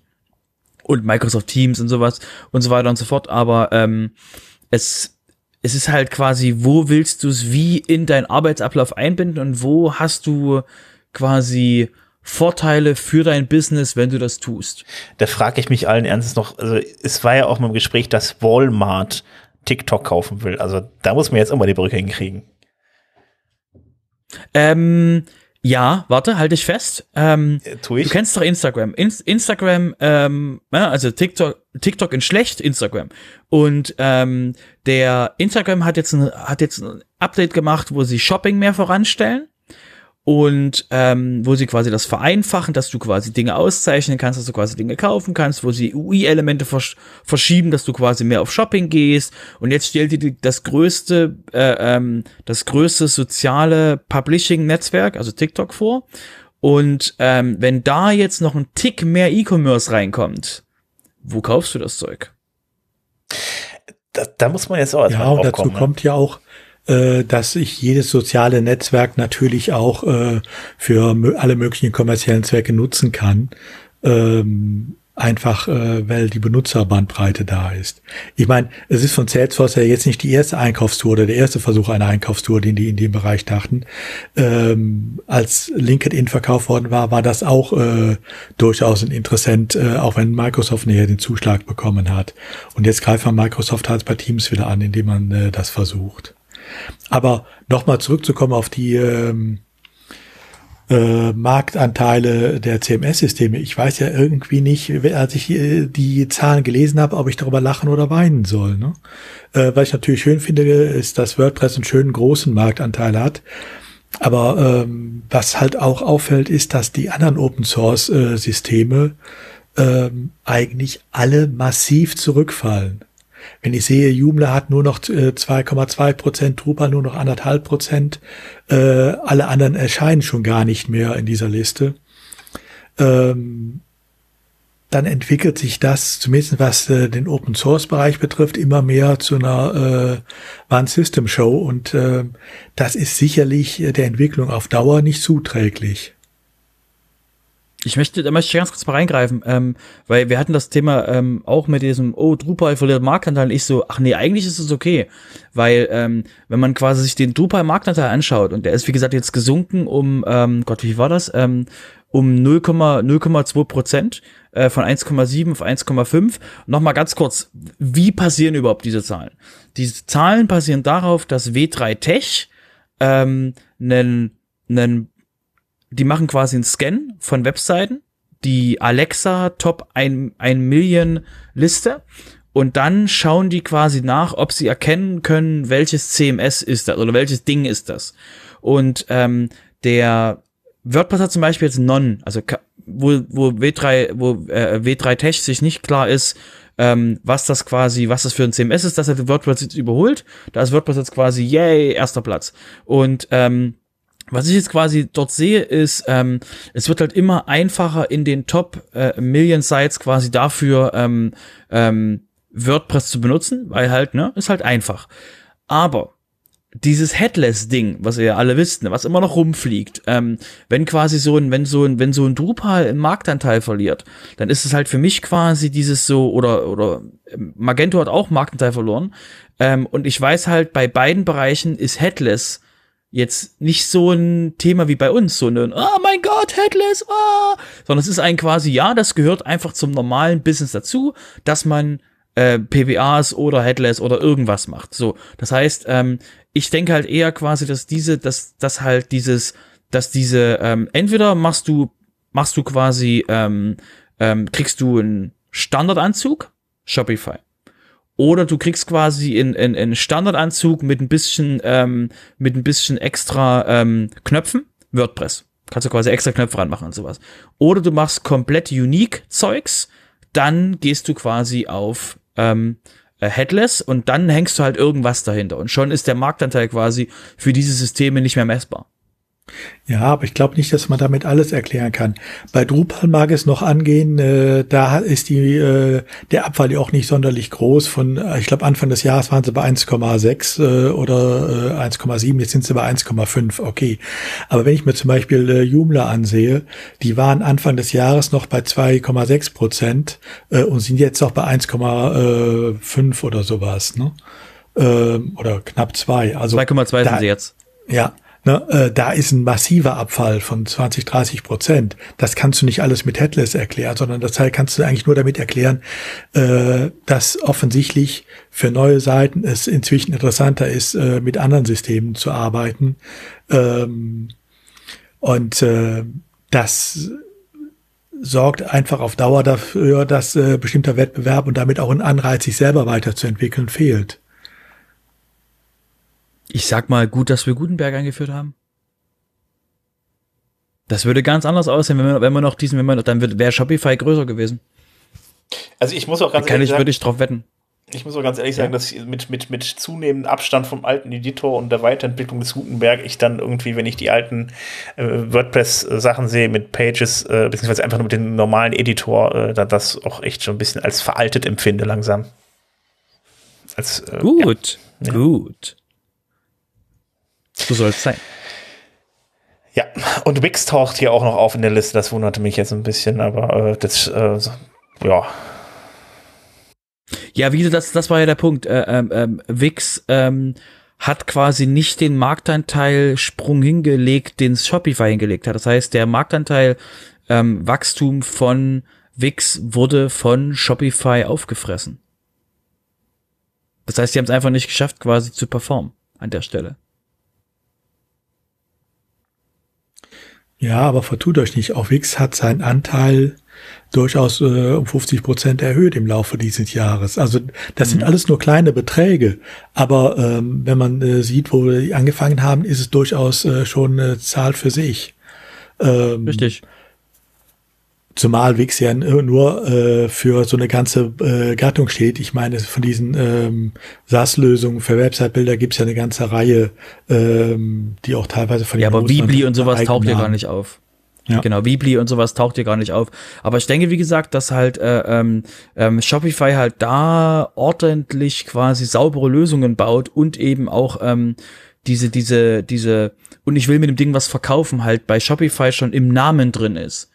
Und Microsoft Teams und sowas und so weiter und so fort. Aber ähm, es, es ist halt quasi, wo willst du es wie in deinen Arbeitsablauf einbinden und wo hast du quasi Vorteile für dein Business, wenn du das tust. Da frage ich mich allen Ernstes noch, also es war ja auch mal im Gespräch, dass Walmart TikTok kaufen will. Also da muss man jetzt immer die Brücke hinkriegen. Ähm, ja, warte, halte ich fest. Ähm, ja, tu ich. Du kennst doch Instagram. In Instagram, ähm, also TikTok, TikTok in schlecht, Instagram. Und ähm, der Instagram hat jetzt ein, hat jetzt ein Update gemacht, wo sie Shopping mehr voranstellen und ähm, wo sie quasi das vereinfachen, dass du quasi Dinge auszeichnen kannst, dass du quasi Dinge kaufen kannst, wo sie UI-Elemente versch verschieben, dass du quasi mehr auf Shopping gehst. Und jetzt stellt dir das größte, äh, ähm, das größte soziale Publishing-Netzwerk, also TikTok vor. Und ähm, wenn da jetzt noch ein Tick mehr E-Commerce reinkommt, wo kaufst du das Zeug? Da, da muss man jetzt auch erstmal Ja, und dazu kommen, ne? kommt ja auch äh, dass sich jedes soziale Netzwerk natürlich auch äh, für alle möglichen kommerziellen Zwecke nutzen kann. Ähm, einfach äh, weil die Benutzerbandbreite da ist. Ich meine, es ist von Salesforce ja jetzt nicht die erste Einkaufstour oder der erste Versuch einer Einkaufstour, den die in dem Bereich dachten. Ähm, als LinkedIn verkauft worden war, war das auch äh, durchaus ein Interessent, äh, auch wenn Microsoft näher den Zuschlag bekommen hat. Und jetzt greift man Microsoft halt bei Teams wieder an, indem man äh, das versucht. Aber nochmal zurückzukommen auf die ähm, äh, Marktanteile der CMS-Systeme. Ich weiß ja irgendwie nicht, als ich äh, die Zahlen gelesen habe, ob ich darüber lachen oder weinen soll. Ne? Äh, was ich natürlich schön finde, ist, dass WordPress einen schönen großen Marktanteil hat. Aber ähm, was halt auch auffällt, ist, dass die anderen Open-Source-Systeme äh, ähm, eigentlich alle massiv zurückfallen. Wenn ich sehe, Joomla hat nur noch 2,2 äh, Prozent, Drupal nur noch anderthalb Prozent, äh, alle anderen erscheinen schon gar nicht mehr in dieser Liste. Ähm, dann entwickelt sich das, zumindest was äh, den Open Source Bereich betrifft, immer mehr zu einer äh, One System Show und äh, das ist sicherlich der Entwicklung auf Dauer nicht zuträglich. Ich möchte, da möchte ich ganz kurz mal reingreifen, ähm, weil wir hatten das Thema ähm, auch mit diesem, oh, Drupal verliert Marktanteil. Ich so, ach nee, eigentlich ist es okay, weil ähm, wenn man quasi sich den Drupal Marktanteil anschaut und der ist wie gesagt jetzt gesunken um, ähm, Gott, wie war das? Ähm, um 0,2 Prozent äh, von 1,7 auf 1,5. Nochmal ganz kurz, wie passieren überhaupt diese Zahlen? Diese Zahlen basieren darauf, dass W3 Tech ähm, einen, einen die machen quasi einen Scan von Webseiten, die Alexa Top 1, 1 Million Liste und dann schauen die quasi nach, ob sie erkennen können, welches CMS ist das oder welches Ding ist das. Und ähm, der WordPress hat zum Beispiel jetzt Non, also wo, wo W3, wo äh, W3 Tech sich nicht klar ist, ähm, was das quasi, was das für ein CMS ist, das hat WordPress jetzt überholt. Da ist WordPress jetzt quasi, yay, erster Platz. Und ähm, was ich jetzt quasi dort sehe, ist, ähm, es wird halt immer einfacher in den Top äh, Million Sites quasi dafür ähm, ähm, WordPress zu benutzen, weil halt, ne, ist halt einfach. Aber dieses Headless-Ding, was ihr ja alle wisst, ne, was immer noch rumfliegt, ähm, wenn quasi so ein, wenn so ein, wenn so ein Drupal einen Marktanteil verliert, dann ist es halt für mich quasi dieses so, oder, oder ähm, Magento hat auch Marktanteil verloren. Ähm, und ich weiß halt, bei beiden Bereichen ist Headless jetzt nicht so ein Thema wie bei uns, so ein, oh mein Gott, Headless, oh, sondern es ist ein quasi, ja, das gehört einfach zum normalen Business dazu, dass man äh, PWAs oder Headless oder irgendwas macht. So, das heißt, ähm, ich denke halt eher quasi, dass diese, dass, dass halt dieses, dass diese, ähm, entweder machst du, machst du quasi, ähm, ähm, kriegst du einen Standardanzug, Shopify. Oder du kriegst quasi in, in, in Standardanzug mit ein bisschen, ähm, mit ein bisschen extra ähm, Knöpfen, WordPress. Kannst du quasi extra Knöpfe ranmachen und sowas. Oder du machst komplett unique Zeugs, dann gehst du quasi auf ähm, äh, Headless und dann hängst du halt irgendwas dahinter. Und schon ist der Marktanteil quasi für diese Systeme nicht mehr messbar. Ja, aber ich glaube nicht, dass man damit alles erklären kann. Bei Drupal mag es noch angehen, äh, da ist die, äh, der Abfall ja auch nicht sonderlich groß. Von, äh, ich glaube, Anfang des Jahres waren sie bei 1,6 äh, oder äh, 1,7, jetzt sind sie bei 1,5, okay. Aber wenn ich mir zum Beispiel äh, Joomla ansehe, die waren Anfang des Jahres noch bei 2,6 Prozent äh, und sind jetzt noch bei 1,5 oder sowas, ne? Äh, oder knapp zwei. Also 2,2 sind sie jetzt. Ja, Ne, äh, da ist ein massiver Abfall von 20, 30 Prozent. Das kannst du nicht alles mit Headless erklären, sondern das kannst du eigentlich nur damit erklären, äh, dass offensichtlich für neue Seiten es inzwischen interessanter ist, äh, mit anderen Systemen zu arbeiten. Ähm, und äh, das sorgt einfach auf Dauer dafür, dass äh, bestimmter Wettbewerb und damit auch ein Anreiz, sich selber weiterzuentwickeln, fehlt ich sag mal, gut, dass wir Gutenberg eingeführt haben. Das würde ganz anders aussehen, wenn wir, wenn wir noch diesen, wenn wir, dann wäre Shopify größer gewesen. Also ich muss auch ganz kann ehrlich ich, sagen, würde ich drauf wetten. Ich muss auch ganz ehrlich ja. sagen, dass mit, mit, mit zunehmendem Abstand vom alten Editor und der Weiterentwicklung des Gutenberg ich dann irgendwie, wenn ich die alten äh, WordPress-Sachen sehe mit Pages, äh, beziehungsweise einfach nur mit dem normalen Editor, äh, da das auch echt schon ein bisschen als veraltet empfinde langsam. Als, äh, gut, ja. gut. So soll es sein. Ja, und Wix taucht hier auch noch auf in der Liste. Das wunderte mich jetzt ein bisschen, aber äh, das, äh, ja. Ja, wie das, das war ja der Punkt. Äh, ähm, ähm, Wix ähm, hat quasi nicht den Marktanteil-Sprung hingelegt, den Shopify hingelegt hat. Das heißt, der Marktanteil ähm, Wachstum von Wix wurde von Shopify aufgefressen. Das heißt, sie haben es einfach nicht geschafft, quasi zu performen an der Stelle. Ja, aber vertut euch nicht. Auch Wix hat seinen Anteil durchaus äh, um 50 Prozent erhöht im Laufe dieses Jahres. Also das mhm. sind alles nur kleine Beträge, aber ähm, wenn man äh, sieht, wo wir angefangen haben, ist es durchaus äh, schon eine Zahl für sich. Ähm, Richtig. Zumal Wix ja nur äh, für so eine ganze äh, Gattung steht. Ich meine, von diesen ähm, SaaS-Lösungen für Website-Bilder gibt es ja eine ganze Reihe, ähm, die auch teilweise von Ja, aber Weebly und sowas taucht ja gar nicht auf. Ja. Genau, Weebly und sowas taucht hier gar nicht auf. Aber ich denke, wie gesagt, dass halt äh, ähm, ähm, Shopify halt da ordentlich quasi saubere Lösungen baut und eben auch ähm, diese, diese, diese, und ich will mit dem Ding was verkaufen, halt bei Shopify schon im Namen drin ist.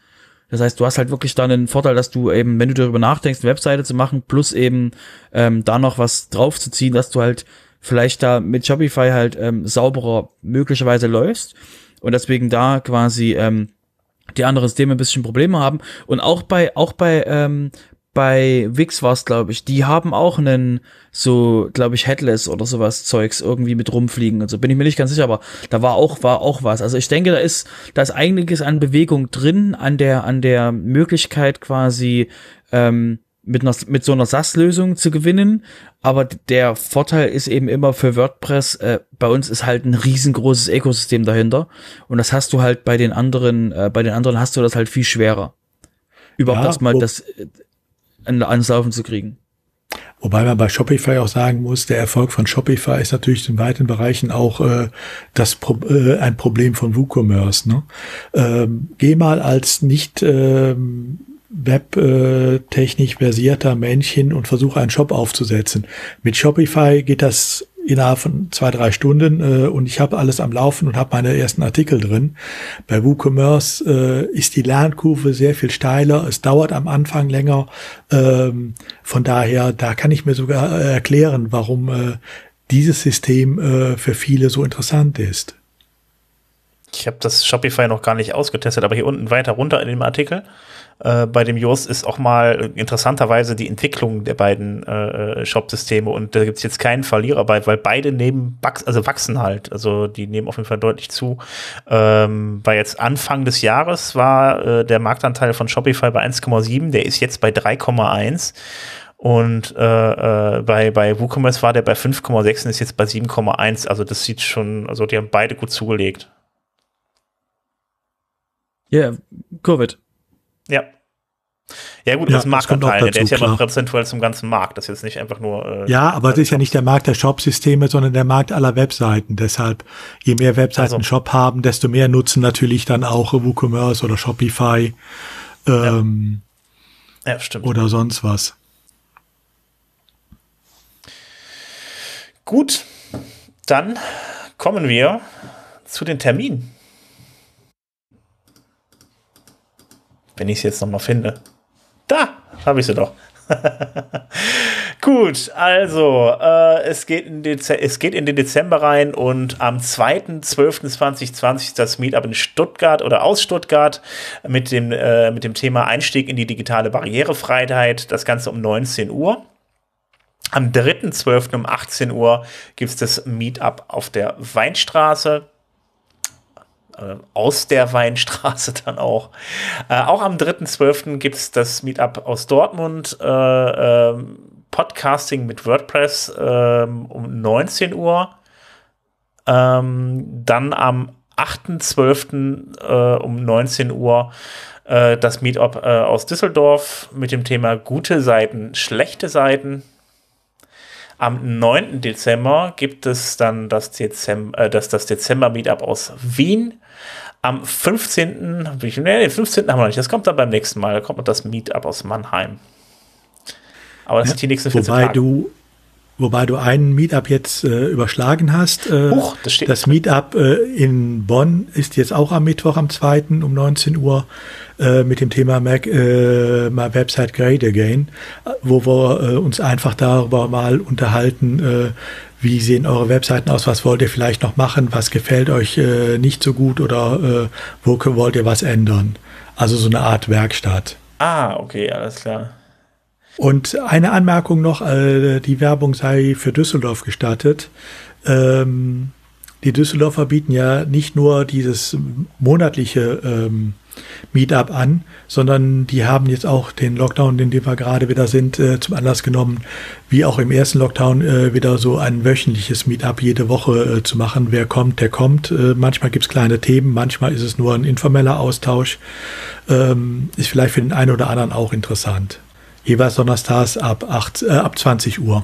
Das heißt, du hast halt wirklich dann einen Vorteil, dass du eben, wenn du darüber nachdenkst, eine Webseite zu machen, plus eben ähm, da noch was draufzuziehen, dass du halt vielleicht da mit Shopify halt ähm, sauberer möglicherweise läufst und deswegen da quasi ähm, die anderen Systeme ein bisschen Probleme haben. Und auch bei, auch bei ähm, bei Wix war es, glaube ich, die haben auch einen so, glaube ich, Headless oder sowas Zeugs irgendwie mit rumfliegen und so. Bin ich mir nicht ganz sicher, aber da war auch, war auch was. Also ich denke, da ist, da ist einiges an Bewegung drin, an der, an der Möglichkeit quasi, ähm, mit einer, mit so einer SAS-Lösung zu gewinnen. Aber der Vorteil ist eben immer für WordPress, äh, bei uns ist halt ein riesengroßes Ökosystem dahinter. Und das hast du halt bei den anderen, äh, bei den anderen hast du das halt viel schwerer. Überhaupt ja, erstmal das, ans Laufen zu kriegen. Wobei man bei Shopify auch sagen muss, der Erfolg von Shopify ist natürlich in weiten Bereichen auch äh, das Pro äh, ein Problem von WooCommerce. Ne? Ähm, geh mal als nicht ähm, webtechnisch versierter Mensch hin und versuche einen Shop aufzusetzen. Mit Shopify geht das innerhalb von zwei, drei Stunden äh, und ich habe alles am Laufen und habe meine ersten Artikel drin. Bei WooCommerce äh, ist die Lernkurve sehr viel steiler, es dauert am Anfang länger. Ähm, von daher, da kann ich mir sogar äh, erklären, warum äh, dieses System äh, für viele so interessant ist. Ich habe das Shopify noch gar nicht ausgetestet, aber hier unten weiter runter in dem Artikel äh, bei dem Yoast ist auch mal interessanterweise die Entwicklung der beiden äh, Shop-Systeme und da gibt es jetzt keinen Verlierer bei, weil beide nehmen also wachsen halt. Also die nehmen auf jeden Fall deutlich zu. Ähm, bei jetzt Anfang des Jahres war äh, der Marktanteil von Shopify bei 1,7, der ist jetzt bei 3,1. Und äh, äh, bei, bei WooCommerce war der bei 5,6 und ist jetzt bei 7,1. Also das sieht schon, also die haben beide gut zugelegt. Ja, yeah, Covid. Ja. Ja gut, ja, das Marktanteil, der ist ja immer prozentuell zum ganzen Markt. Das ist jetzt nicht einfach nur. Äh, ja, aber das ist ja nicht der Markt der Shop-Systeme, sondern der Markt aller Webseiten. Deshalb, je mehr Webseiten also. Shop haben, desto mehr nutzen natürlich dann auch WooCommerce oder Shopify. Ähm, ja. ja, stimmt. Oder sonst was. Gut, dann kommen wir zu den Terminen. Wenn ich es jetzt nochmal finde. Da habe ich sie doch. (laughs) Gut, also äh, es, geht in es geht in den Dezember rein und am 2.12.2020 das Meetup in Stuttgart oder aus Stuttgart mit dem, äh, mit dem Thema Einstieg in die digitale Barrierefreiheit. Das Ganze um 19 Uhr. Am 3.12. um 18 Uhr gibt es das Meetup auf der Weinstraße. Äh, aus der Weinstraße dann auch. Äh, auch am 3.12. gibt es das Meetup aus Dortmund. Äh, äh, Podcasting mit WordPress ähm, um 19 Uhr. Ähm, dann am 8.12. Äh, um 19 Uhr äh, das Meetup aus Düsseldorf mit dem Thema gute Seiten, schlechte Seiten. Am 9. Dezember gibt es dann das, Dezember, äh, das, das Dezember-Meetup aus Wien. Am 15. Nee, den 15. haben wir noch nicht. Das kommt dann beim nächsten Mal. Da kommt noch das Meetup aus Mannheim. Aber das ja, sind die nächsten 14 wobei Tage. Du, wobei du einen Meetup jetzt äh, überschlagen hast. Äh, Huch, das, steht das Meetup äh, in Bonn ist jetzt auch am Mittwoch am 2. um 19 Uhr äh, mit dem Thema Mac, äh, My Website Great Again, wo wir äh, uns einfach darüber mal unterhalten, wie sehen eure Webseiten aus, was wollt ihr vielleicht noch machen, was gefällt euch nicht so gut oder wo wollt ihr was ändern. Also so eine Art Werkstatt. Ah, okay, alles klar. Und eine Anmerkung noch, äh, die Werbung sei für Düsseldorf gestattet. Ähm, die Düsseldorfer bieten ja nicht nur dieses monatliche ähm, Meetup an, sondern die haben jetzt auch den Lockdown, in dem wir gerade wieder sind, äh, zum Anlass genommen, wie auch im ersten Lockdown äh, wieder so ein wöchentliches Meetup jede Woche äh, zu machen. Wer kommt, der kommt. Äh, manchmal gibt's kleine Themen, manchmal ist es nur ein informeller Austausch. Ähm, ist vielleicht für den einen oder anderen auch interessant. Jeweils donnerstags ab, 8, äh, ab 20 Uhr.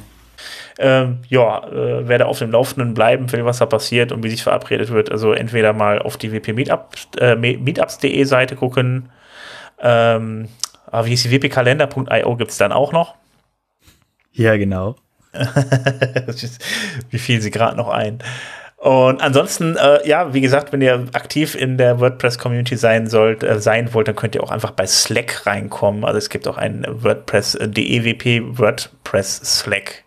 Ähm, ja, äh, werde auf dem Laufenden bleiben, will, was da passiert und wie sich verabredet wird. Also entweder mal auf die WP Meetup, äh, Meetups.de Seite gucken. Ähm, aber wie ist die wpkalender.io gibt es dann auch noch. Ja, genau. (laughs) wie fiel sie gerade noch ein? Und ansonsten, äh, ja, wie gesagt, wenn ihr aktiv in der WordPress-Community sein sollt, äh, sein wollt, dann könnt ihr auch einfach bei Slack reinkommen. Also es gibt auch einen WordPress äh, DEWP WordPress Slack.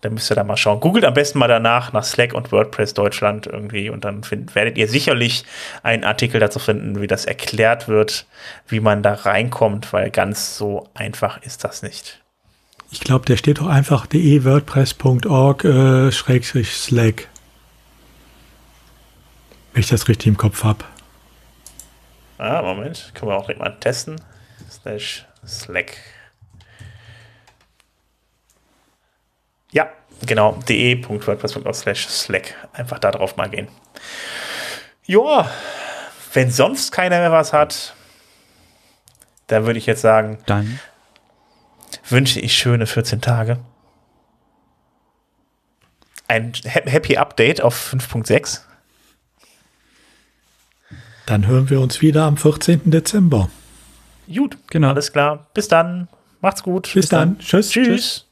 Da müsst ihr da mal schauen. Googelt am besten mal danach nach Slack und WordPress Deutschland irgendwie und dann find, werdet ihr sicherlich einen Artikel dazu finden, wie das erklärt wird, wie man da reinkommt, weil ganz so einfach ist das nicht. Ich glaube, der steht doch einfach de-wordpress.org äh, schrägstrich Slack. Wenn ich das richtig im Kopf habe. Ah, Moment. Können wir auch direkt mal testen. Slash Slack. Ja, genau, de.wordpress.org slash slack. Einfach da drauf mal gehen. Ja, wenn sonst keiner mehr was hat, dann würde ich jetzt sagen, dann wünsche ich schöne 14 Tage. Ein Happy Update auf 5.6. Dann hören wir uns wieder am 14. Dezember. Gut, genau. Alles klar. Bis dann. Macht's gut. Bis, Bis dann. dann. Tschüss. Tschüss. Tschüss.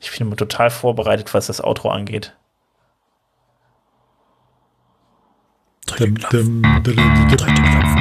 Ich bin immer total vorbereitet, was das Outro angeht. Drück den Knopf. Drück den Knopf.